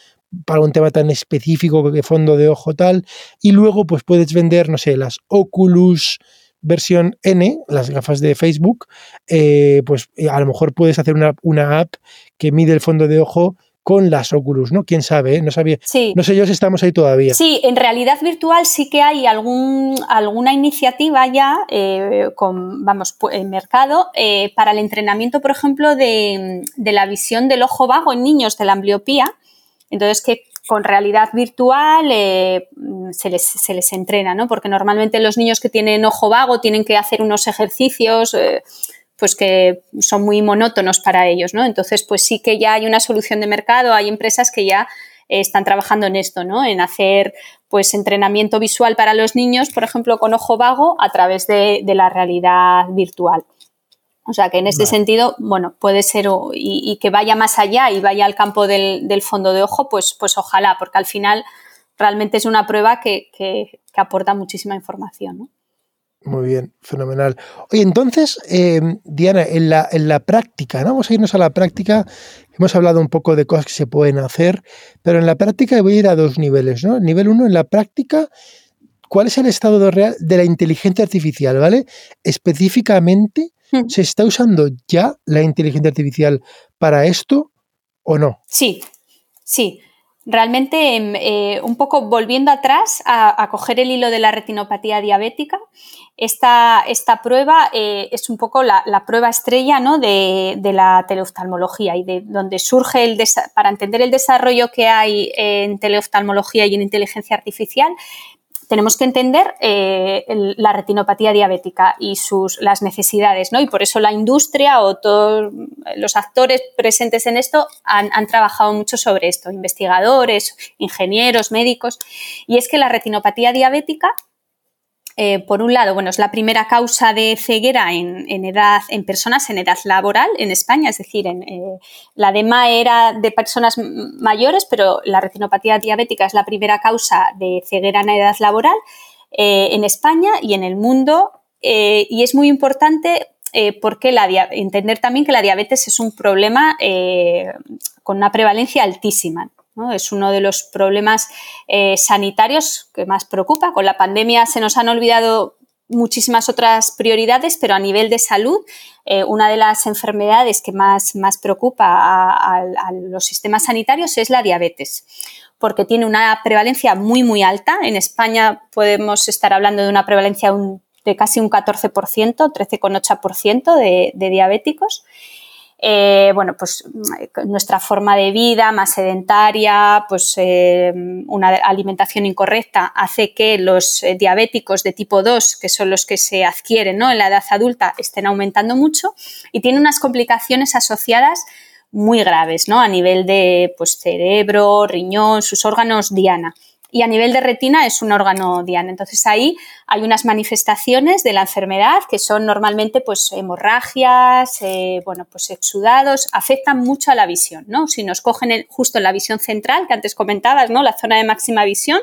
[SPEAKER 1] para un tema tan específico que fondo de ojo tal, y luego pues puedes vender, no sé, las Oculus versión N, las gafas de Facebook, eh, pues a lo mejor puedes hacer una, una app que mide el fondo de ojo con las Oculus, ¿no? ¿Quién sabe? Eh? No sabía. No sé yo si estamos ahí todavía.
[SPEAKER 2] Sí, en realidad virtual sí que hay algún, alguna iniciativa ya eh, con, vamos, en mercado eh, para el entrenamiento, por ejemplo, de, la visión del ojo vago en niños de la ambliopía. Entonces, que con realidad virtual se, les, se, les, entrena, ¿no? Porque normalmente los niños que tienen ojo vago tienen que hacer unos ejercicios pues que son muy monótonos para ellos, ¿no? Entonces, pues sí que ya hay una solución de mercado, hay empresas que ya están trabajando en esto, ¿no? En hacer pues entrenamiento visual para los niños, por ejemplo, con ojo vago a través de, la realidad virtual. O sea que en ese sentido, bueno, puede ser y, que vaya más allá y vaya al campo del, fondo de ojo, pues, pues ojalá, porque al final realmente es una prueba que, que aporta muchísima información. ¿no?
[SPEAKER 1] Muy bien, fenomenal. Oye, entonces, em, Diana, en la, en la práctica, ¿no? Vamos a irnos a la práctica. Hemos hablado un poco de cosas que se pueden hacer, pero en la práctica voy a ir a dos niveles, ¿no? Nivel uno, en la práctica, ¿cuál es el estado de, real de la inteligencia artificial, ¿vale? Específicamente, hmm. ¿se está usando ya la inteligencia artificial para esto o no?
[SPEAKER 2] Sí, sí realmente em, eh, un poco volviendo atrás a, coger el hilo de la retinopatía diabética, esta, prueba eh, es un poco la, prueba estrella ¿no? de, la teleoftalmología y de donde surge el para entender el desarrollo que hay en teleoftalmología y en inteligencia artificial, tenemos que entender eh, la retinopatía diabética y sus, las necesidades, ¿no? Y por eso la industria o todos los actores presentes en esto han, trabajado mucho sobre esto, investigadores, ingenieros, médicos, y es que la retinopatía diabética eh, por un lado, bueno, es la primera causa de ceguera en, edad, en personas en edad laboral en España, es decir, en, eh, la DEMA era de personas mayores, pero la retinopatía diabética es la primera causa de ceguera en edad laboral eh, en España y en el mundo. y es muy importante porque entender también que la diabetes es un problema con una prevalencia altísima. Es uno de los problemas eh, sanitarios que más preocupa. Con la pandemia se nos han olvidado muchísimas otras prioridades, pero a nivel de salud, eh, una de las enfermedades que más, más preocupa a, los sistemas sanitarios es la diabetes porque tiene una prevalencia muy, muy alta. En España podemos estar hablando de una prevalencia de casi un 14%, 13,8% de, de diabéticos. Eh, bueno, pues nuestra forma de vida más sedentaria, pues eh, una alimentación incorrecta hace que los eh, diabéticos de tipo 2, que son los que se adquieren en la edad adulta, estén aumentando mucho y tiene unas complicaciones asociadas muy graves, ¿no? A nivel de pues, cerebro, riñón, sus órganos diana y a nivel de retina es un órgano diana. Entonces ahí hay unas manifestaciones de la enfermedad que son normalmente pues hemorragias, eh, bueno, pues exudados, afectan mucho a la visión, ¿no? Si nos cogen justo en la visión central, que antes comentabas, ¿no? La zona de máxima visión,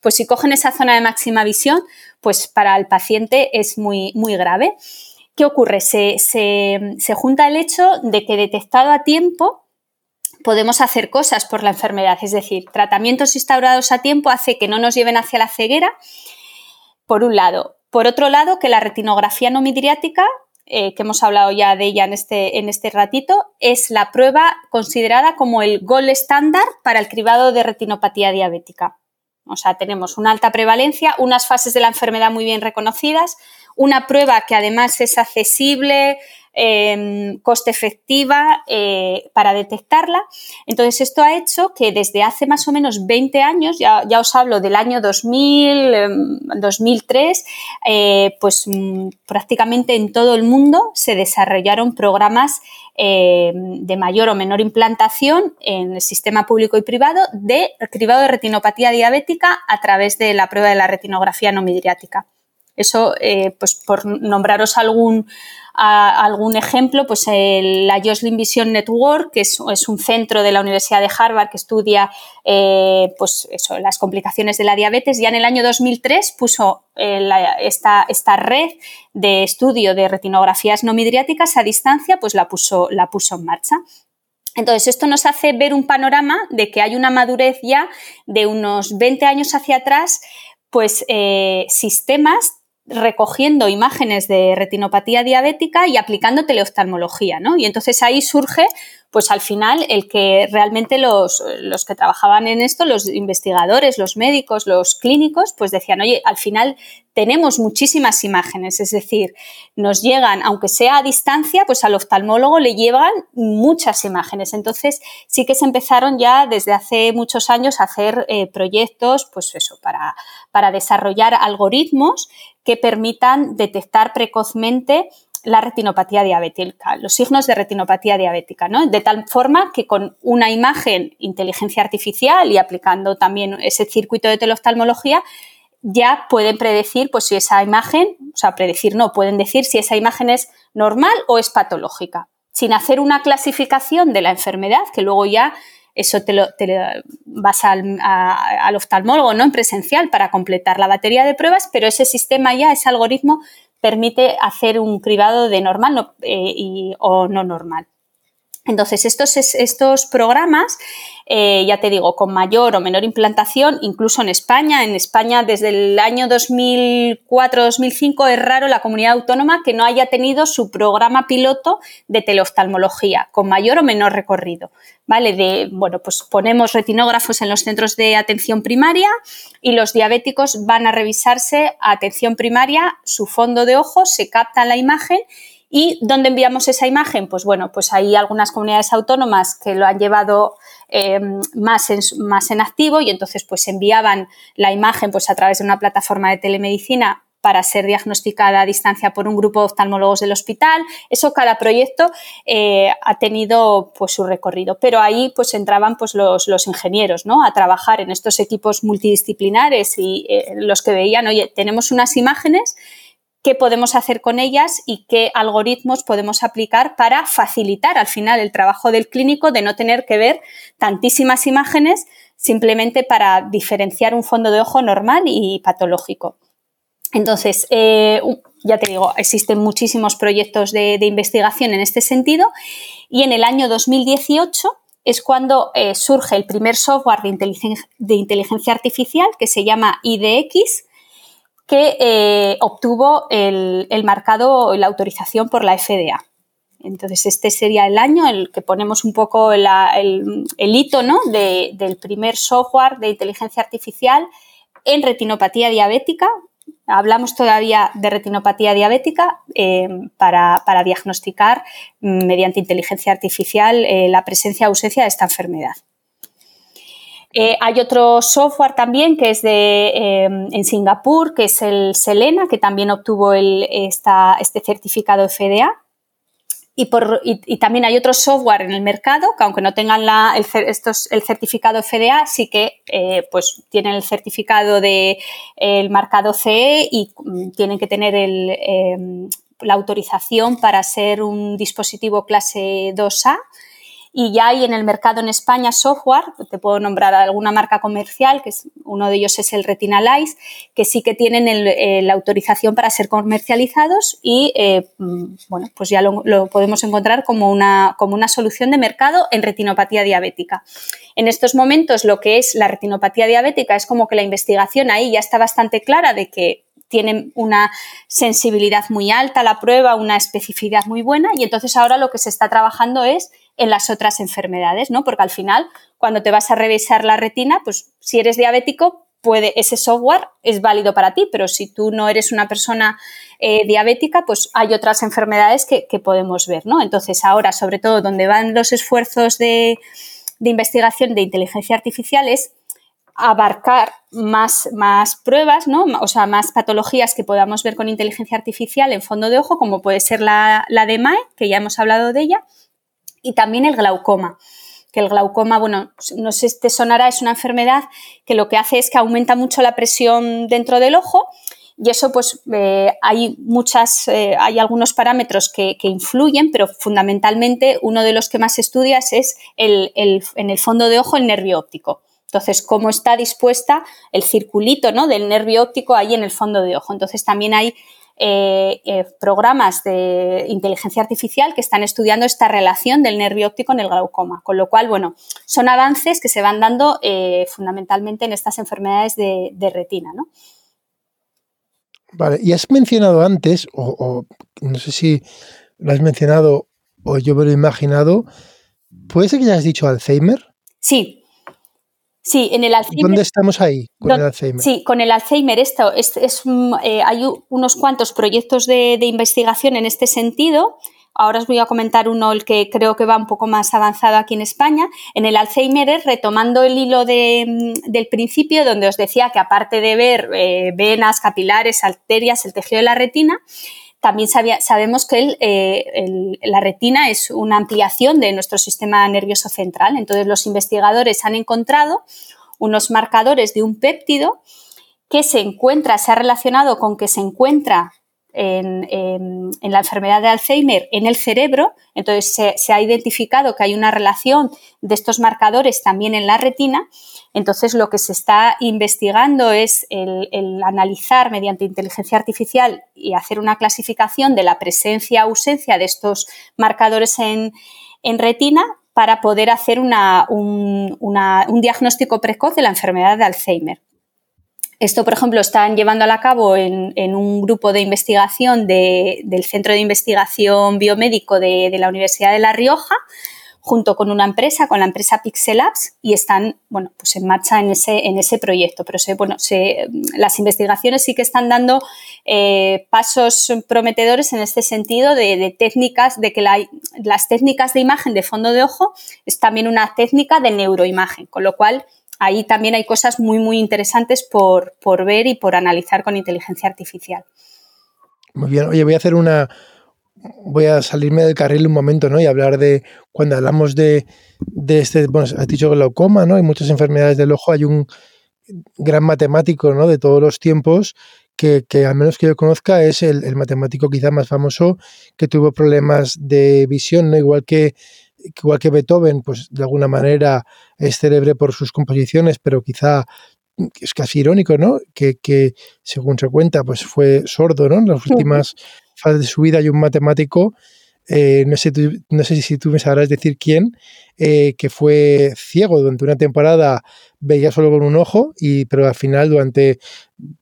[SPEAKER 2] pues si cogen esa zona de máxima visión, pues para el paciente es muy, muy grave. ¿Qué ocurre? Se, se junta el hecho de que detectado a tiempo, podemos hacer cosas por la enfermedad, es decir, tratamientos instaurados a tiempo hace que no nos lleven hacia la ceguera, por un lado. Por otro lado, que la retinografía no midriática, eh, que hemos hablado ya de ella en este, en este ratito, es la prueba considerada como el gol estándar para el cribado de retinopatía diabética. O sea, tenemos una alta prevalencia, unas fases de la enfermedad muy bien reconocidas, una prueba que además es accesible, Em, coste efectiva eh, para detectarla. Entonces, esto ha hecho que desde hace más o menos 20 años, ya, os hablo del año 2000, 2003, em, eh, pues mm, prácticamente en todo el mundo se desarrollaron programas em, de mayor o menor implantación en el sistema público y privado de cribado de retinopatía diabética a través de la prueba de la retinografía no midriática. Eso, eh, pues por nombraros algún, algún ejemplo, pues la Joslin Vision Network, que es, un centro de la Universidad de Harvard que estudia eh, pues las complicaciones de la diabetes, ya en el año 2003 puso eh, esta, esta, red de estudio de retinografías no midriáticas a distancia, pues la puso, la puso en marcha. Entonces, esto nos hace ver un panorama de que hay una madurez ya de unos 20 años hacia atrás, pues sistemas recogiendo imágenes de retinopatía diabética y aplicando teleoftalmología, ¿no? Y entonces ahí surge pues al final el que realmente los, los, que trabajaban en esto, los investigadores, los médicos, los clínicos, pues decían, oye, al final tenemos muchísimas imágenes, es decir, nos llegan, aunque sea a distancia, pues al oftalmólogo le llevan muchas imágenes. Entonces sí que se empezaron ya desde hace muchos años a hacer eh, proyectos, pues eso, para, para desarrollar algoritmos que permitan detectar precozmente la retinopatía diabética, los signos de retinopatía diabética, ¿no? De tal forma que con una imagen, inteligencia artificial y aplicando también ese circuito de teleoftalmología, ya pueden predecir pues, si esa imagen, o sea, predecir no, pueden decir si esa imagen es normal o es patológica, sin hacer una clasificación de la enfermedad, que luego ya eso te lo, vas al, al, oftalmólogo, ¿no? En presencial para completar la batería de pruebas, pero ese sistema ya, ese algoritmo permite hacer un cribado de normal eh, o no normal. Entonces, estos, estos programas, eh, ya te digo, con mayor o menor implantación, incluso en España, en España desde el año 2004-2005 es raro la comunidad autónoma que no haya tenido su programa piloto de teleoftalmología, con mayor o menor recorrido. ¿Vale? De, bueno, pues ponemos retinógrafos en los centros de atención primaria y los diabéticos van a revisarse a atención primaria, su fondo de ojo, se capta la imagen ¿Y dónde enviamos esa imagen? Pues bueno, pues hay algunas comunidades autónomas que lo han llevado eh, más, en, más en activo y entonces pues enviaban la imagen pues a través de una plataforma de telemedicina para ser diagnosticada a distancia por un grupo de oftalmólogos del hospital. Eso cada proyecto eh, ha tenido pues su recorrido, pero ahí pues entraban pues los, los ingenieros, ¿no? A trabajar en estos equipos multidisciplinares y eh, los que veían, oye, tenemos unas imágenes qué podemos hacer con ellas y qué algoritmos podemos aplicar para facilitar al final el trabajo del clínico de no tener que ver tantísimas imágenes simplemente para diferenciar un fondo de ojo normal y patológico. Entonces, eh, ya te digo, existen muchísimos proyectos de, investigación en este sentido y en el año 2018 es cuando eh, surge el primer software de inteligencia artificial que se llama IDX, que eh, obtuvo el, marcado, la autorización por la FDA. Entonces, este sería el año en el que ponemos un poco el, hito ¿no? del primer software de inteligencia artificial en retinopatía diabética. Hablamos todavía de retinopatía diabética eh, para, diagnosticar mm, mediante inteligencia artificial eh, la presencia o ausencia de esta enfermedad. Eh, hay otro software también que es de, en Singapur, que es el Selena, que también obtuvo este certificado FDA y, también hay otro software en el mercado que aunque no tengan el, el certificado FDA, sí que eh, pues tienen el certificado del el marcado CE y mm, tienen que tener em, la autorización para ser un dispositivo clase 2A y ya hay en el mercado en España software, te puedo nombrar alguna marca comercial, que es, uno de ellos es el Retinalize, que sí que tienen eh, la autorización para ser comercializados y eh, mm, bueno, pues ya lo, podemos encontrar como una, como una solución de mercado en retinopatía diabética. En estos momentos lo que es la retinopatía diabética es como que la investigación ahí ya está bastante clara de que tienen una sensibilidad muy alta la prueba, una especificidad muy buena y entonces ahora lo que se está trabajando es en las otras enfermedades, ¿no? Porque al final, cuando te vas a revisar la retina, pues si eres diabético, ese software es válido para ti, pero si tú no eres una persona eh, diabética, pues hay otras enfermedades que, podemos ver, ¿no? Entonces, ahora, sobre todo, donde van los esfuerzos de, investigación de inteligencia artificial es abarcar más, más pruebas, ¿no? o sea, más patologías que podamos ver con inteligencia artificial en fondo de ojo, como puede ser la, la de MAE, que ya hemos hablado de ella, y también el glaucoma que el glaucoma, bueno, no sé si te sonará, es una enfermedad que lo que hace es que aumenta mucho la presión dentro del ojo y eso pues eh, hay muchas, eh, hay algunos parámetros que, influyen, pero fundamentalmente uno de los que más estudias es el, en el fondo de ojo el nervio óptico. Entonces, cómo está dispuesta el circulito ¿no? del nervio óptico ahí en el fondo de ojo. Entonces, también hay eh, eh, programas de inteligencia artificial que están estudiando esta relación del nervio óptico en el glaucoma. Con lo cual, bueno, son avances que se van dando eh, fundamentalmente en estas enfermedades de, retina, ¿no?
[SPEAKER 1] Vale, y has mencionado antes, o, no sé si lo has mencionado o yo me lo he imaginado, ¿puede ser que ya has dicho Alzheimer?
[SPEAKER 2] Sí, Sí, en el Alzheimer.
[SPEAKER 1] ¿Dónde estamos ahí con el Alzheimer?
[SPEAKER 2] Sí, con el Alzheimer esto es, mm, eh, hay unos cuantos proyectos de, investigación en este sentido. Ahora os voy a comentar uno el que creo que va un poco más avanzado aquí en España. En el Alzheimer es retomando el hilo mm, del principio, donde os decía que aparte de ver eh, venas, capilares, arterias, el tejido de la retina, también sabemos que eh, la retina es una ampliación de nuestro sistema nervioso central. Entonces, los investigadores han encontrado unos marcadores de un péptido que se encuentra, se ha relacionado con que se encuentra en, la enfermedad de Alzheimer en el cerebro, entonces se, ha identificado que hay una relación de estos marcadores también en la retina, entonces lo que se está investigando es el, analizar mediante inteligencia artificial y hacer una clasificación de la presencia o ausencia de estos marcadores en, retina para poder hacer un diagnóstico precoz de la enfermedad de Alzheimer. Esto, por ejemplo, están llevando a cabo en, un grupo de investigación del Centro de Investigación Biomédico de, la Universidad de La Rioja, junto con una empresa, con la empresa Pixelabs, y están bueno, pues en marcha en ese, en ese proyecto. Pero bueno, las investigaciones sí que están dando eh, pasos prometedores en este sentido de, técnicas, de que las técnicas de imagen de fondo de ojo es también una técnica de neuroimagen, con lo cual ahí también hay cosas muy, muy interesantes por, ver y por analizar con inteligencia artificial.
[SPEAKER 1] Muy bien, oye, voy a hacer una, voy a salirme del carril un momento, ¿no? Y hablar de, cuando hablamos de, este, bueno, has dicho glaucoma, ¿no? Hay muchas enfermedades del ojo, hay un gran matemático, ¿no? De todos los tiempos, que, al menos que yo conozca es el, el, matemático quizá más famoso que tuvo problemas de visión, ¿no? Igual que igual que Beethoven, pues de alguna manera es célebre por sus composiciones, pero quizá es casi irónico, ¿no? Que, según se cuenta, pues fue sordo, ¿no? En las últimas fases de su vida hay un matemático eh, no, sé no sé si tú me sabrás decir quién, eh, que fue ciego durante una temporada, veía solo con un ojo, y, pero al final durante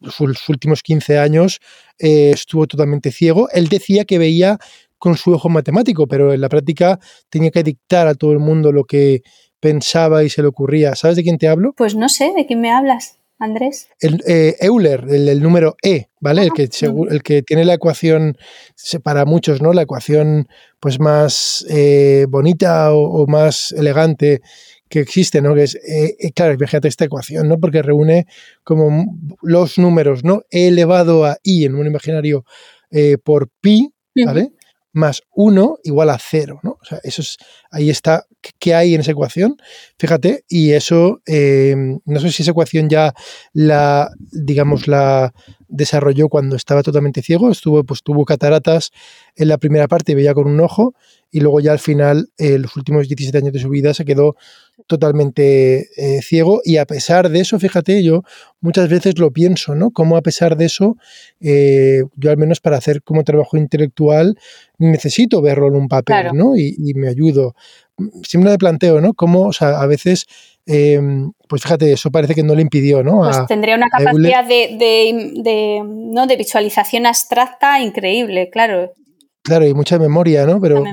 [SPEAKER 1] sus últimos 15 años estuvo totalmente ciego. Él decía que veía con su ojo matemático, pero en la práctica tenía que dictar a todo el mundo lo que pensaba y se le ocurría. ¿Sabes de quién te hablo?
[SPEAKER 2] Pues no sé, ¿de quién me hablas? Andrés?
[SPEAKER 1] El, eh, Euler, el, número E, ¿vale? el, que, el que tiene la ecuación, para muchos, ¿no? La ecuación pues más eh, bonita o, más elegante que existe, ¿no? Que es, eh, claro, fíjate esta ecuación, ¿no? Porque reúne como los números, ¿no? E elevado a i en un imaginario por pi, ¿vale? Más 1 igual a 0, ¿no? O sea, eso es, ahí está, ¿qué hay en esa ecuación? Fíjate, y eso, eh, no sé si esa ecuación ya la, digamos, la desarrolló cuando estaba totalmente ciego, estuvo, pues tuvo cataratas en la primera parte y veía con un ojo, y luego ya al final, eh, los últimos 17 años de su vida, se quedó totalmente eh, ciego y a pesar de eso, fíjate, yo muchas veces lo pienso, ¿no? Como a pesar de eso, eh, yo al menos para hacer como trabajo intelectual necesito verlo en un papel, ¿no? Y, me ayudo. Siempre me planteo, ¿no? Cómo, o sea, a veces em, pues fíjate, eso parece que no le impidió, ¿no?
[SPEAKER 2] Pues tendría una capacidad de, ¿no? de visualización abstracta increíble, claro.
[SPEAKER 1] Claro, y mucha memoria, ¿no? Pero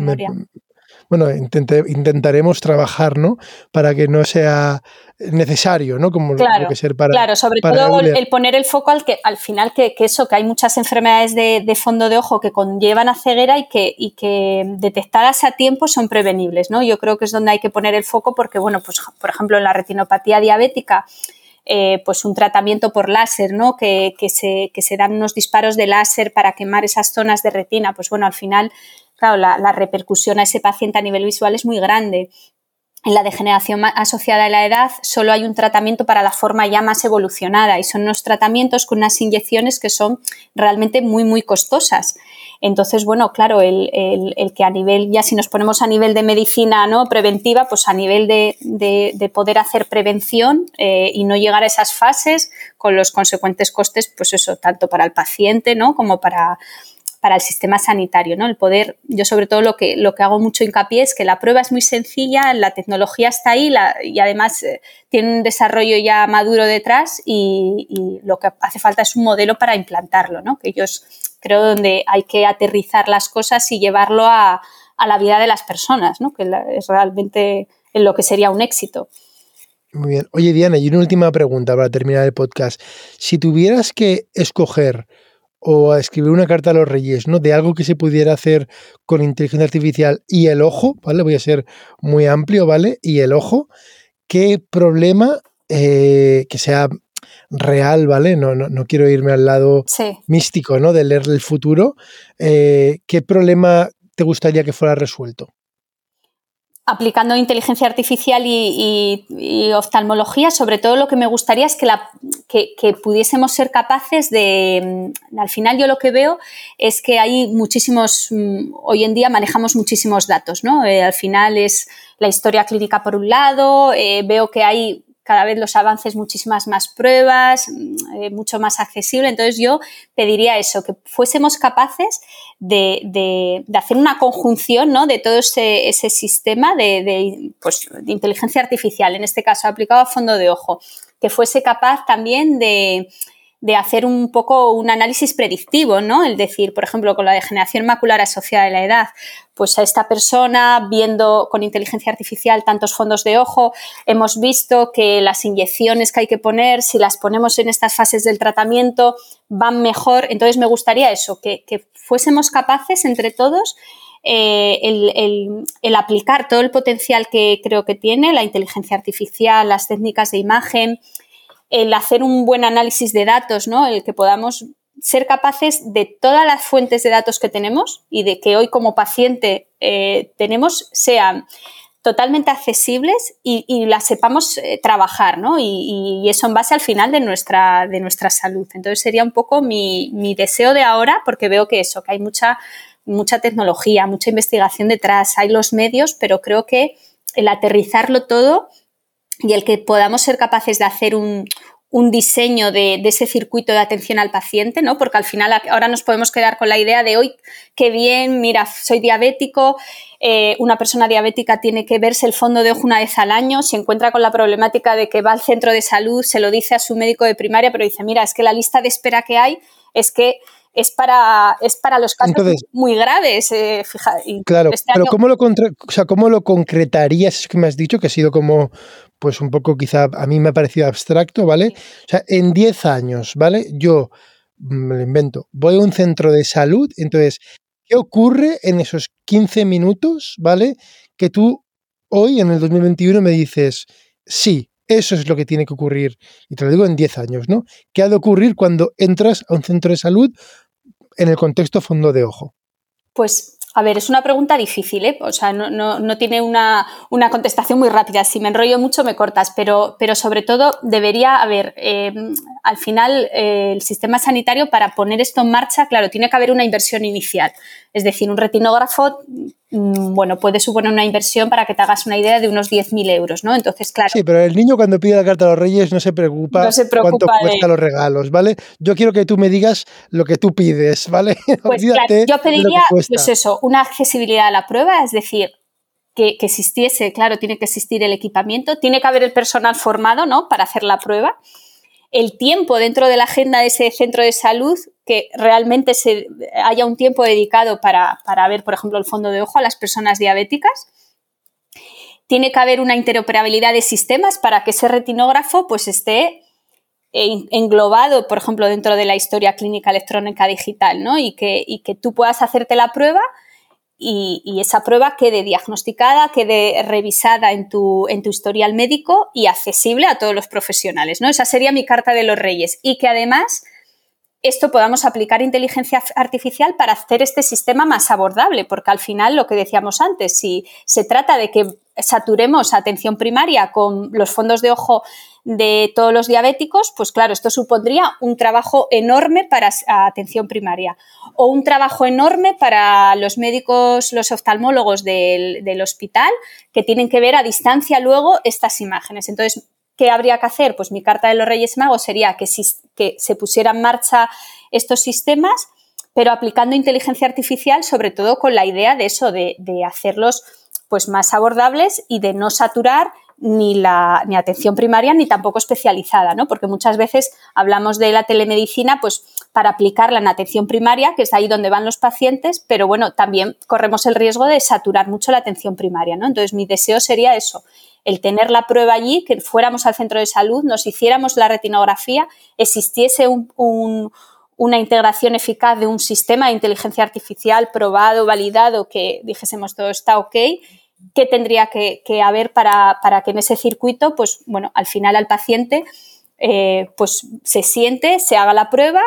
[SPEAKER 1] bueno, intentaremos trabajar, ¿no? Para que no sea necesario, ¿no?
[SPEAKER 2] Como claro, que ser para. Claro, sobre todo el, poner el foco al que al final que, eso, que hay muchas enfermedades de, fondo de ojo que conllevan a ceguera y que, y que detectadas a tiempo son prevenibles, ¿no? Yo creo que es donde hay que poner el foco porque, bueno, pues por ejemplo, en la retinopatía diabética. Eh, pues un tratamiento por láser, ¿no? Que, que, se, que se dan unos disparos de láser para quemar esas zonas de retina. Pues bueno, al final la, repercusión a ese paciente a nivel visual es muy grande. En la degeneración asociada a la edad solo hay un tratamiento para la forma ya más evolucionada y son unos tratamientos con unas inyecciones que son realmente muy, muy costosas. Entonces, bueno, claro, el, que a nivel, ya si nos ponemos a nivel de medicina ¿no? preventiva, pues a nivel de, poder hacer prevención eh, y no llegar a esas fases con los consecuentes costes, pues eso, tanto para el paciente ¿no? como para, para el sistema sanitario, ¿no? El poder, yo sobre todo lo que, lo que hago mucho hincapié es que la prueba es muy sencilla, la tecnología está ahí y además eh, tiene un desarrollo ya maduro detrás y, lo que hace falta es un modelo para implantarlo, ¿no? Que yo creo donde hay que aterrizar las cosas y llevarlo a, la vida de las personas, ¿no? Que es realmente en lo que sería un éxito.
[SPEAKER 1] Muy bien. Oye, Diana, y una última pregunta para terminar el podcast. Si tuvieras que escoger o a escribir una carta a los reyes, ¿no? De algo que se pudiera hacer con inteligencia artificial y el ojo, ¿vale? Voy a ser muy amplio, ¿vale? Y el ojo, ¿qué problema eh, que sea real, ¿vale? No, no, quiero irme al lado místico, ¿no? De leer el futuro. Eh, ¿Qué problema te gustaría que fuera resuelto?
[SPEAKER 2] Aplicando inteligencia artificial y, oftalmología, sobre todo lo que me gustaría es que, que, pudiésemos ser capaces de, mm, al final yo lo que veo es que hay muchísimos, mm, hoy en día manejamos muchísimos datos, ¿no? Eh, al final es la historia clínica por un lado, eh, veo que hay cada vez los avances, muchísimas más pruebas, mm, eh, mucho más accesible. Entonces yo pediría eso, que fuésemos capaces de, hacer una conjunción ¿no? de todo ese, sistema de, pues, de, inteligencia artificial, en este caso aplicado a fondo de ojo, que fuese capaz también de, de hacer un poco un análisis predictivo, ¿no? El decir, por ejemplo, con la degeneración macular asociada a la edad, pues a esta persona, viendo con inteligencia artificial tantos fondos de ojo, hemos visto que las inyecciones que hay que poner, si las ponemos en estas fases del tratamiento, van mejor. Entonces, me gustaría eso, que, fuésemos capaces entre todos eh, el, el, aplicar todo el potencial que creo que tiene la inteligencia artificial, las técnicas de imagen, el hacer un buen análisis de datos, ¿no? El que podamos ser capaces de todas las fuentes de datos que tenemos y de que hoy como paciente eh, tenemos sean totalmente accesibles y, las sepamos eh, trabajar, ¿no? Y, eso en base al final de nuestra, de nuestra salud. Entonces sería un poco mi, mi, deseo de ahora, porque veo que eso, que hay mucha, mucha tecnología, mucha investigación detrás, hay los medios, pero creo que el aterrizarlo todo y el que podamos ser capaces de hacer un, un diseño de, ese circuito de atención al paciente, ¿no? Porque al final ahora nos podemos quedar con la idea de hoy, qué bien, mira, soy diabético, eh, una persona diabética tiene que verse el fondo de ojo una vez al año, se encuentra con la problemática de que va al centro de salud, se lo dice a su médico de primaria, pero dice, mira, es que la lista de espera que hay es que es para, es para los casos muy graves. Eh,
[SPEAKER 1] claro, este pero ¿cómo, lo o sea, ¿cómo lo concretarías? Es que me has dicho que ha sido como, pues un poco quizá a mí me ha parecido abstracto, ¿vale? O sea, en 10 años, ¿vale? Yo me lo invento, voy a un centro de salud, entonces, ¿qué ocurre en esos 15 minutos, ¿vale? Que tú hoy, en el 2021, me dices, sí, eso es lo que tiene que ocurrir, y te lo digo en 10 años, ¿no? ¿Qué ha de ocurrir cuando entras a un centro de salud en el contexto fondo de ojo?
[SPEAKER 2] Pues, a ver, es una pregunta difícil, ¿eh? O sea, no, tiene una, contestación muy rápida. Si me enrollo mucho, me cortas, pero, pero sobre todo debería haber, eh, al final, eh, el sistema sanitario, para poner esto en marcha, claro, tiene que haber una inversión inicial. Es decir, un retinógrafo Mm, bueno, puede suponer una inversión para que te hagas una idea de unos 10.000 euros, ¿no? Entonces, claro.
[SPEAKER 1] Sí, pero el niño cuando pide la carta a los reyes no se preocupa, cuánto cuesta los regalos, ¿vale? Yo quiero que tú me digas lo que tú pides, ¿vale?
[SPEAKER 2] Pues claro, yo pediría, pues eso, una accesibilidad a la prueba, es decir, que, que, existiese, claro, tiene que existir el equipamiento, tiene que haber el personal formado, ¿no? Para hacer la prueba el tiempo dentro de la agenda de ese centro de salud, que realmente se, haya un tiempo dedicado para, ver, por ejemplo, el fondo de ojo a las personas diabéticas. Tiene que haber una interoperabilidad de sistemas para que ese retinógrafo pues, esté englobado, por ejemplo, dentro de la historia clínica electrónica digital, ¿no? Y que, y que tú puedas hacerte la prueba y, esa prueba quede diagnosticada, quede revisada en tu, en tu historial médico y accesible a todos los profesionales. ¿no? Esa sería mi carta de los reyes. Y que además esto podamos aplicar inteligencia artificial para hacer este sistema más abordable, porque al final lo que decíamos antes, si se trata de que saturemos atención primaria con los fondos de ojo de todos los diabéticos, pues claro, esto supondría un trabajo enorme para atención primaria o un trabajo enorme para los médicos, los oftalmólogos del, hospital que tienen que ver a distancia luego estas imágenes. Entonces, ¿qué habría que hacer? Pues mi carta de los Reyes Magos sería que, se pusieran en marcha estos sistemas, pero aplicando inteligencia artificial, sobre todo con la idea de eso, de, de hacerlos pues más abordables y de no saturar ni la ni atención primaria ni tampoco especializada, ¿no? Porque muchas veces hablamos de la telemedicina pues para aplicarla en atención primaria, que es ahí donde van los pacientes, pero bueno, también corremos el riesgo de saturar mucho la atención primaria, ¿no? Entonces, mi deseo sería eso, el tener la prueba allí, que fuéramos al centro de salud, nos hiciéramos la retinografía, existiese una integración eficaz de un sistema de inteligencia artificial probado, validado, que dijésemos todo está ok qué tendría que, haber para, que en ese circuito, pues bueno, al final al paciente eh, pues se siente, se haga la prueba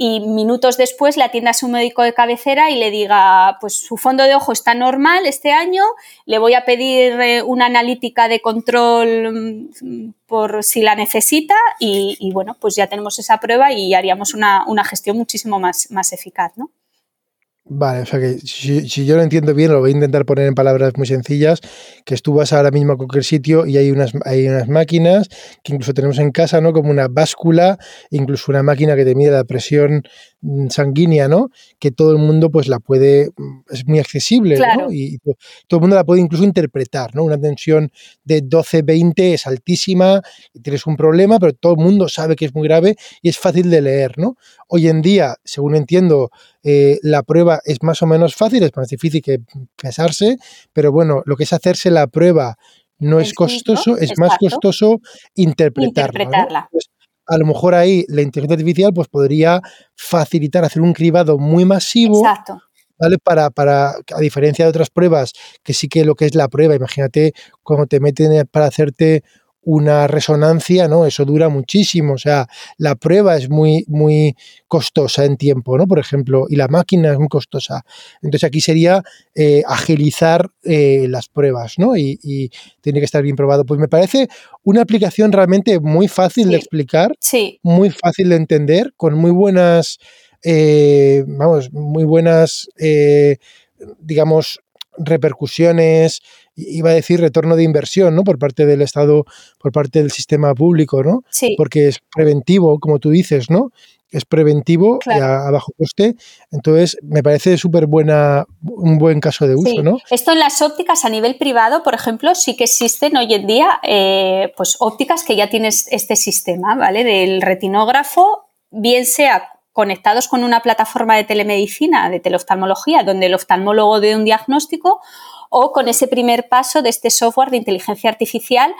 [SPEAKER 2] y minutos después le atienda a su médico de cabecera y le diga, pues su fondo de ojo está normal este año, le voy a pedir eh, una analítica de control mm, por si la necesita y, bueno, pues ya tenemos esa prueba y haríamos una, una gestión muchísimo más, más eficaz, ¿no?
[SPEAKER 1] Vale, o sea que si, yo lo entiendo bien, lo voy a intentar poner en palabras muy sencillas, que tú vas ahora mismo a cualquier sitio y hay unas, hay unas máquinas que incluso tenemos en casa, ¿no? Como una báscula, incluso una máquina que te mide la presión mm, sanguínea, ¿no? Que todo el mundo pues la puede, mm, es muy accesible, ¿no? Y todo el mundo la puede incluso interpretar, ¿no? Una tensión de 12-20 es altísima, tienes un problema, pero todo el mundo sabe que es muy grave y es fácil de leer, ¿no? Hoy en día, según entiendo, eh, la prueba es más o menos fácil, es más difícil que pesarse, pero bueno, lo que es hacerse la prueba no es costoso, es más costoso interpretarla. a lo mejor ahí la inteligencia artificial pues podría facilitar hacer un cribado muy masivo. ¿Vale? Para, para, a diferencia de otras pruebas, que sí que lo que es la prueba, imagínate cuando te meten para hacerte una resonancia, ¿no? Eso dura muchísimo, o sea, la prueba es muy, muy costosa en tiempo, ¿no? Por ejemplo, y la máquina es muy costosa. Entonces aquí sería eh, agilizar eh, las pruebas, ¿no? Y, tiene que estar bien probado. Pues me parece una aplicación realmente muy fácil de explicar, muy fácil de entender, con muy buenas, eh, vamos, muy buenas, digamos, repercusiones, iba a decir retorno de inversión, ¿no? Por parte del Estado, por parte del sistema público, ¿no?
[SPEAKER 2] Sí.
[SPEAKER 1] Porque es preventivo, como tú dices, ¿no? Es preventivo y a, bajo coste. Entonces, me parece súper buena, un buen caso de uso, ¿no?
[SPEAKER 2] Esto en las ópticas a nivel privado, por ejemplo, sí que existen hoy en día, eh, pues ópticas que ya tienes este sistema, ¿vale? Del retinógrafo, bien sea conectados con una plataforma de telemedicina, de teleoftalmología, donde el oftalmólogo dé un diagnóstico, o con ese primer paso de este software de inteligencia artificial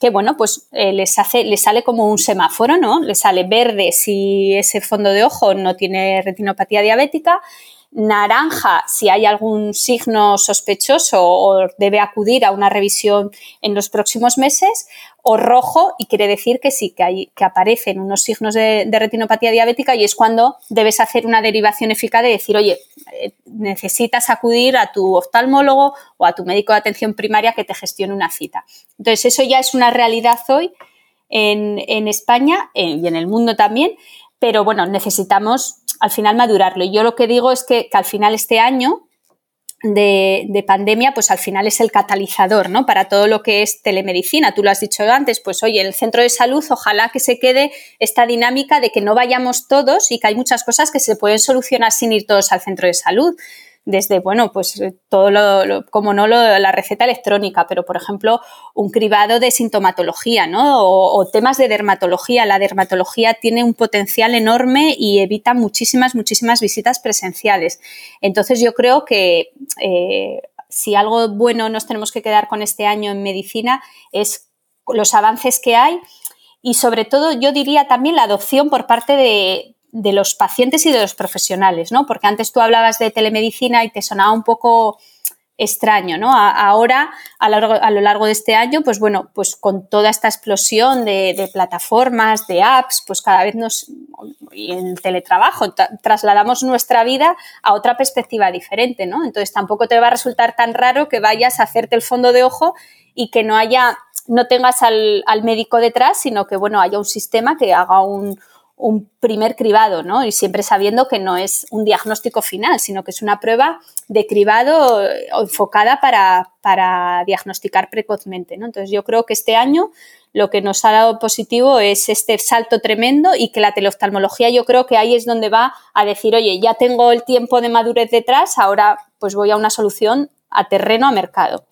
[SPEAKER 2] que bueno, pues eh, les hace, sale como un semáforo, ¿no? Les sale verde si ese fondo de ojo no tiene retinopatía diabética, naranja si hay algún signo sospechoso o debe acudir a una revisión en los próximos meses, o rojo y quiere decir que sí, que, hay, que aparecen unos signos de, retinopatía diabética y es cuando debes hacer una derivación eficaz de decir, oye, eh, necesitas acudir a tu oftalmólogo o a tu médico de atención primaria que te gestione una cita. Entonces, eso ya es una realidad hoy en, España eh, y en el mundo también, pero bueno, necesitamos al final madurarlo. Y yo lo que digo es que al final este año de, pandemia, pues al final es el catalizador, ¿no? Para todo lo que es telemedicina. Tú lo has dicho antes, pues oye, el centro de salud, ojalá que se quede esta dinámica de que no vayamos todos y que hay muchas cosas que se pueden solucionar sin ir todos al centro de salud desde, bueno, pues eh, todo lo, como no la receta electrónica, pero por ejemplo, un cribado de sintomatología, ¿no? O, temas de dermatología. La dermatología tiene un potencial enorme y evita muchísimas, muchísimas visitas presenciales. Entonces yo creo que eh, si algo bueno nos tenemos que quedar con este año en medicina es los avances que hay y sobre todo yo diría también la adopción por parte de, de los pacientes y de los profesionales, ¿no? Porque antes tú hablabas de telemedicina y te sonaba un poco extraño, ¿no? ahora, a, lo largo de este año, pues bueno, pues con toda esta explosión de, plataformas, de apps, pues cada vez nos, y en teletrabajo, trasladamos nuestra vida a otra perspectiva diferente, ¿no? Entonces tampoco te va a resultar tan raro que vayas a hacerte el fondo de ojo y que no haya, no tengas al, al médico detrás, sino que, bueno, haya un sistema que haga un, un primer cribado, ¿no? Y siempre sabiendo que no es un diagnóstico final, sino que es una prueba de cribado eh, enfocada para, para diagnosticar precozmente, ¿no? Entonces yo creo que este año lo que nos ha dado positivo es este salto tremendo y que la teleoftalmología yo creo que ahí es donde va a decir, oye, ya tengo el tiempo de madurez detrás, ahora pues voy a una solución a terreno, a mercado.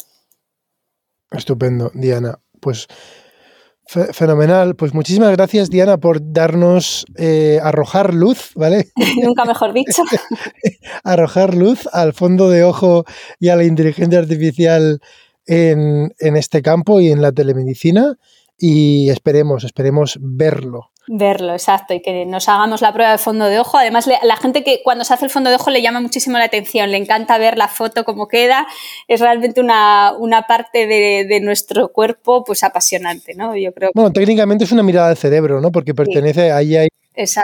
[SPEAKER 1] Estupendo, Diana. Pues Fenomenal. Pues muchísimas gracias, Diana, por darnos, eh, arrojar luz, ¿vale?
[SPEAKER 2] Nunca mejor dicho.
[SPEAKER 1] arrojar luz al fondo de ojo y a la inteligencia artificial en, en este campo y en la telemedicina. Y esperemos, esperemos verlo.
[SPEAKER 2] Verlo, exacto, y que nos hagamos la prueba de fondo de ojo. Además, la gente que cuando se hace el fondo de ojo le llama muchísimo la atención, le encanta ver la foto, cómo queda. Es realmente una, parte de, nuestro cuerpo pues apasionante, ¿no? Yo creo.
[SPEAKER 1] Bueno, técnicamente es una mirada del cerebro, ¿no? Porque pertenece, ahí hay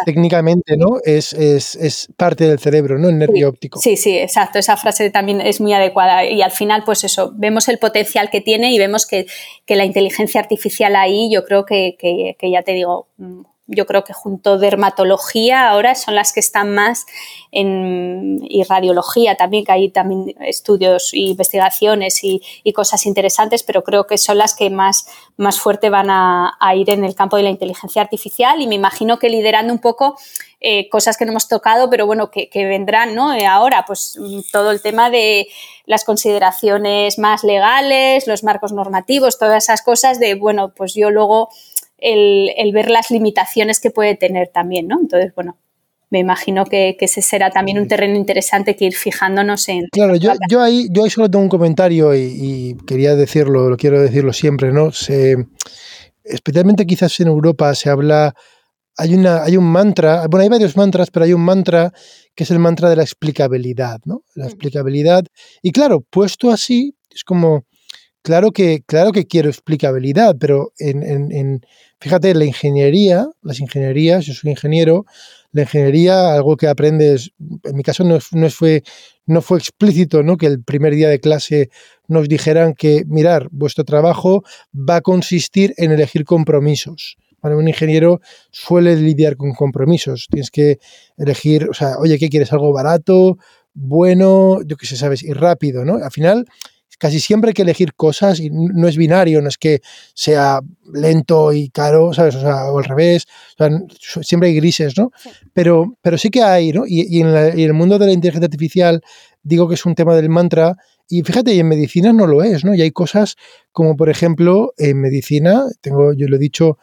[SPEAKER 1] técnicamente, ¿no? Es, es, parte del cerebro, ¿no? El nervio óptico.
[SPEAKER 2] Sí, sí, exacto. Esa frase también es muy adecuada. Y al final, pues eso, vemos el potencial que tiene y vemos que, la inteligencia artificial ahí, yo creo que, que ya te digo, mm, yo creo que junto dermatología ahora son las que están más en, y radiología también, que hay también estudios e investigaciones y, cosas interesantes, pero creo que son las que más, más fuerte van a, ir en el campo de la inteligencia artificial y me imagino que liderando un poco eh, cosas que no hemos tocado, pero bueno, que, vendrán ¿no? Eh, ahora, pues todo el tema de las consideraciones más legales, los marcos normativos, todas esas cosas de, bueno, pues yo luego el, ver las limitaciones que puede tener también, ¿no? Entonces, bueno, me imagino que, ese será también un terreno interesante que ir fijándonos en.
[SPEAKER 1] Claro, yo, yo, ahí, yo ahí solo tengo un comentario y, quería decirlo, lo quiero decirlo siempre, ¿no? Se, especialmente quizás en Europa se habla, hay, una, hay un mantra, bueno, hay varios mantras, pero hay un mantra que es el mantra de la explicabilidad, ¿no? La mm. explicabilidad. Y claro, puesto así, es como, claro que, claro que quiero explicabilidad, pero en, en, fíjate, la ingeniería, las ingenierías, yo soy ingeniero, la ingeniería, algo que aprendes, en mi caso no, fue, no fue explícito, ¿no? Que el primer día de clase nos dijeran que, mirar, vuestro trabajo va a consistir en elegir compromisos. Para un ingeniero suele lidiar con compromisos. Tienes que elegir, o sea, oye, ¿qué quieres? ¿Algo barato? bueno, yo qué sé, ¿sabes? Y rápido, ¿no? Al final, casi siempre hay que elegir cosas y no es binario, no es que sea lento y caro, ¿sabes? O, sea, o al revés, siempre hay grises, ¿no? Pero, pero sí que hay, ¿no? Y, en, el mundo de la inteligencia artificial digo que es un tema del mantra y fíjate, y en medicina no lo es, ¿no? Y hay cosas como, por ejemplo, en medicina, tengo, yo lo he dicho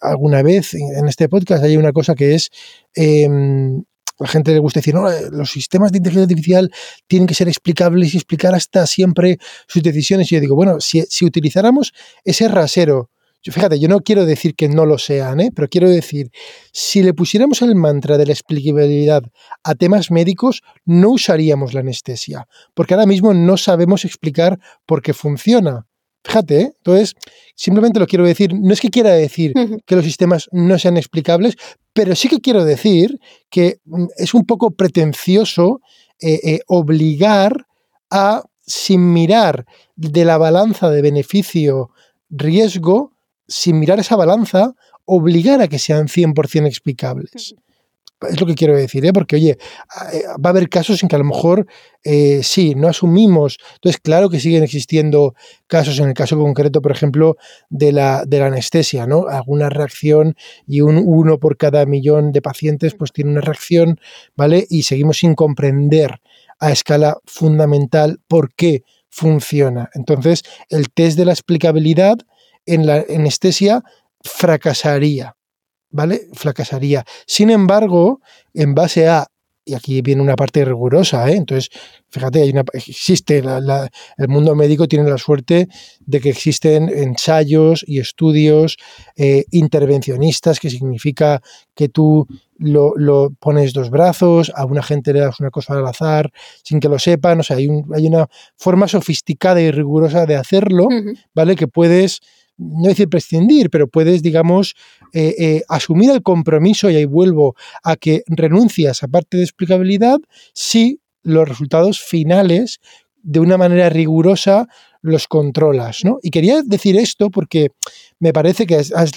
[SPEAKER 1] alguna vez en este podcast, hay una cosa que es em, la gente le gusta decir, no, eh, los sistemas de inteligencia artificial tienen que ser explicables y explicar hasta siempre sus decisiones. Y yo digo, bueno, si, utilizáramos ese rasero, fíjate, yo no quiero decir que no lo sean, ¿eh? pero quiero decir, si le pusiéramos el mantra de la explicabilidad a temas médicos, no usaríamos la anestesia, porque ahora mismo no sabemos explicar por qué funciona. Fíjate, ¿eh? entonces, simplemente lo quiero decir, no es que quiera decir que los sistemas no sean explicables, pero sí que quiero decir que mm, es un poco pretencioso eh, eh, obligar a, sin mirar de la balanza de beneficio-riesgo, sin mirar esa balanza, obligar a que sean 100% explicables. Es lo que quiero decir, ¿eh? porque oye, eh, va a haber casos en que a lo mejor eh, sí, no asumimos. Entonces, claro que siguen existiendo casos, en el caso concreto, por ejemplo, de la, de la anestesia, ¿no? Alguna reacción y un uno por cada millón de pacientes, pues tiene una reacción, ¿vale? Y seguimos sin comprender a escala fundamental por qué funciona. Entonces, el test de la explicabilidad en la anestesia fracasaría. ¿Vale? Fracasaría. Sin embargo, en base a, y aquí viene una parte rigurosa, ¿eh? entonces, fíjate, hay una, existe, el mundo médico tiene la suerte de que existen ensayos y estudios eh, intervencionistas, que significa que tú lo, pones dos brazos, a una gente le das una cosa al azar, sin que lo sepan, o sea, hay, hay una forma sofisticada y rigurosa de hacerlo, ¿vale? Que puedes no decir prescindir, pero puedes, digamos, eh, eh, asumir el compromiso, y ahí vuelvo a que renuncias a parte de explicabilidad si los resultados finales de una manera rigurosa los controlas, ¿no? Y quería decir esto porque me parece que has,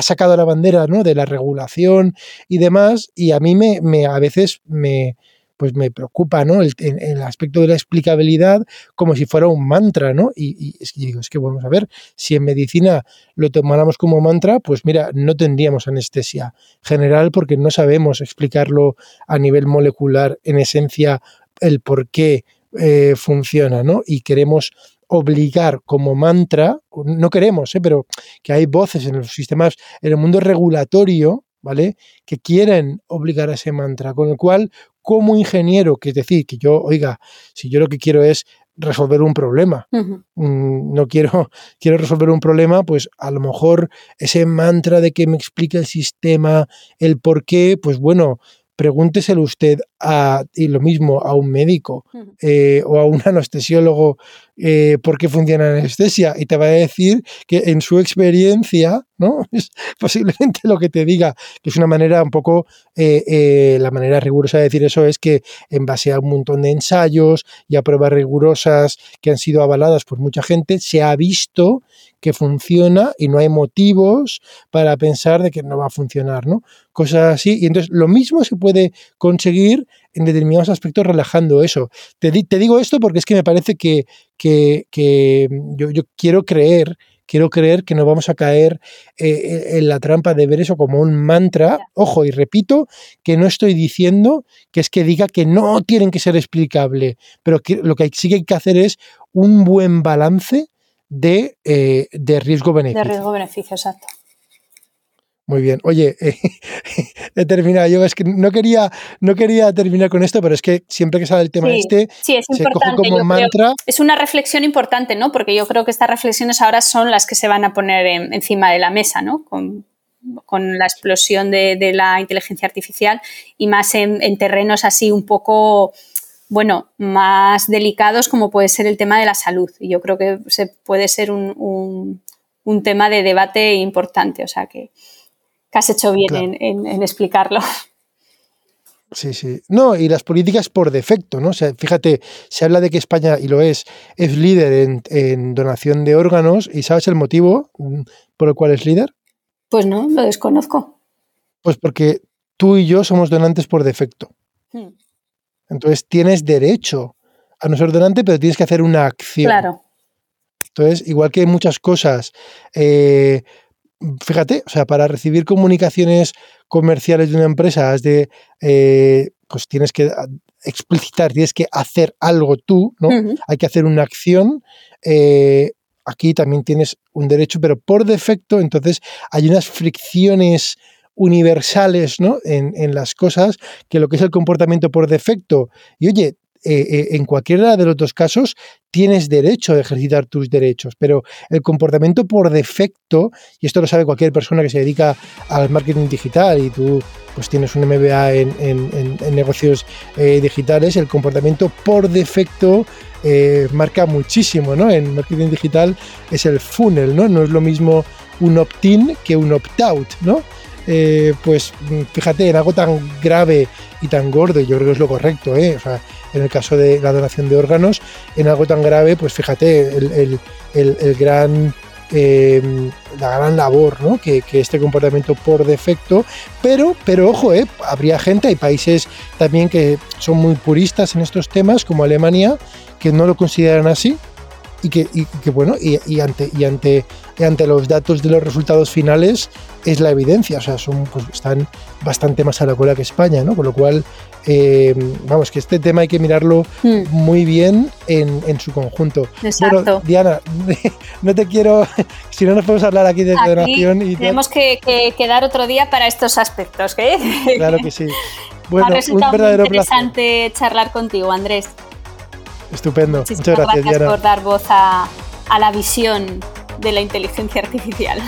[SPEAKER 1] sacado la bandera ¿no? de la regulación y demás, y a mí me, me a veces me, pues me preocupa, ¿no? El, el, aspecto de la explicabilidad como si fuera un mantra, ¿no? Y, digo, es que vamos a ver, si en medicina lo tomáramos como mantra, pues mira, no tendríamos anestesia general porque no sabemos explicarlo a nivel molecular, en esencia, el por qué eh, funciona, ¿no? Y queremos obligar como mantra, no queremos, ¿eh? pero que hay voces en los sistemas, en el mundo regulatorio, ¿vale? Que quieren obligar a ese mantra, con el cual como ingeniero, que es decir, que yo, oiga, si yo lo que quiero es resolver un problema, mm, no quiero, quiero resolver un problema, pues a lo mejor ese mantra de que me explique el sistema, el por qué, pues bueno, pregúnteselo usted a, y lo mismo a un médico eh, o a un anestesiólogo eh, por qué funciona la anestesia y te va a decir que en su experiencia, ¿no? Es posiblemente lo que te diga, que es una manera un poco, eh, la manera rigurosa de decir eso es que en base a un montón de ensayos y a pruebas rigurosas que han sido avaladas por mucha gente, se ha visto que funciona y no hay motivos para pensar de que no va a funcionar, ¿no? Cosas así. Y entonces lo mismo se puede conseguir en determinados aspectos relajando eso. Te, te digo esto porque es que me parece que, que, yo, yo, quiero creer quiero creer que no vamos a caer eh, en la trampa de ver eso como un mantra. Ojo, y repito que no estoy diciendo que es que diga que no tienen que ser explicable, pero que lo que sí que hay que hacer es un buen balance de, eh, de riesgo-beneficio.
[SPEAKER 2] De riesgo-beneficio, exacto.
[SPEAKER 1] Muy bien. Oye, he terminado. Yo es que no quería, no quería terminar con esto, pero es que siempre que sale el tema este,
[SPEAKER 2] es se coge como mantra. Es una reflexión importante, ¿no? Porque yo creo que estas reflexiones ahora son las que se van a poner encima de la mesa, ¿no? Con, la explosión de, la inteligencia artificial y más en terrenos así un poco bueno, más delicados como puede ser el tema de la salud. Y yo creo que se puede ser un, tema de debate importante, o sea que, has hecho bien en, explicarlo.
[SPEAKER 1] Sí, sí. No, y las políticas por defecto, ¿no? O sea, fíjate, se habla de que España, y lo es, es líder en, en donación de órganos, ¿y sabes el motivo por el cual es líder?
[SPEAKER 2] Pues no, lo desconozco.
[SPEAKER 1] Pues porque tú y yo somos donantes por defecto. Hmm. Entonces tienes derecho a no ser donante, pero tienes que hacer una acción.
[SPEAKER 2] Claro.
[SPEAKER 1] Entonces, igual que muchas cosas, eh, fíjate, o sea, para recibir comunicaciones comerciales de una empresa, has de, eh, pues tienes que explicitar, tienes que hacer algo tú, ¿no? Hay que hacer una acción. Eh, aquí también tienes un derecho, pero por defecto, entonces hay unas fricciones universales ¿no? en, en, las cosas que lo que es el comportamiento por defecto. Y oye, eh, eh, en cualquiera de los dos casos tienes derecho a ejercitar tus derechos, pero el comportamiento por defecto, y esto lo sabe cualquier persona que se dedica al marketing digital y tú pues tienes un MBA en, negocios eh, digitales, el comportamiento por defecto marca muchísimo, ¿no? En marketing digital es el funnel, ¿no? No es lo mismo un opt-in que un opt-out, ¿no? pues fíjate, en algo tan grave y tan gordo, yo creo que es lo correcto, ¿eh? En el caso de la donación de órganos, en algo tan grave, pues fíjate, el, gran em, la gran labor ¿no? que, este comportamiento por defecto, pero, pero ojo, ¿eh? habría gente, hay países también que son muy puristas en estos temas, como Alemania, que no lo consideran así y que, bueno, y, ante, y ante, ante los datos de los resultados finales es la evidencia, o sea, son, pues, están bastante más a la cola que España, ¿no? Con lo cual, eh, vamos, que este tema hay que mirarlo hmm. muy bien en, su conjunto.
[SPEAKER 2] Exacto.
[SPEAKER 1] Bueno, Diana, no te quiero, si no nos podemos hablar aquí de donación
[SPEAKER 2] y tenemos que, quedar otro día para estos aspectos, ¿eh?
[SPEAKER 1] Claro que sí. Bueno, un verdadero
[SPEAKER 2] muy interesante charlar contigo, Andrés.
[SPEAKER 1] Estupendo. Muchas gracias,
[SPEAKER 2] gracias por dar voz a, a la visión de la inteligencia artificial.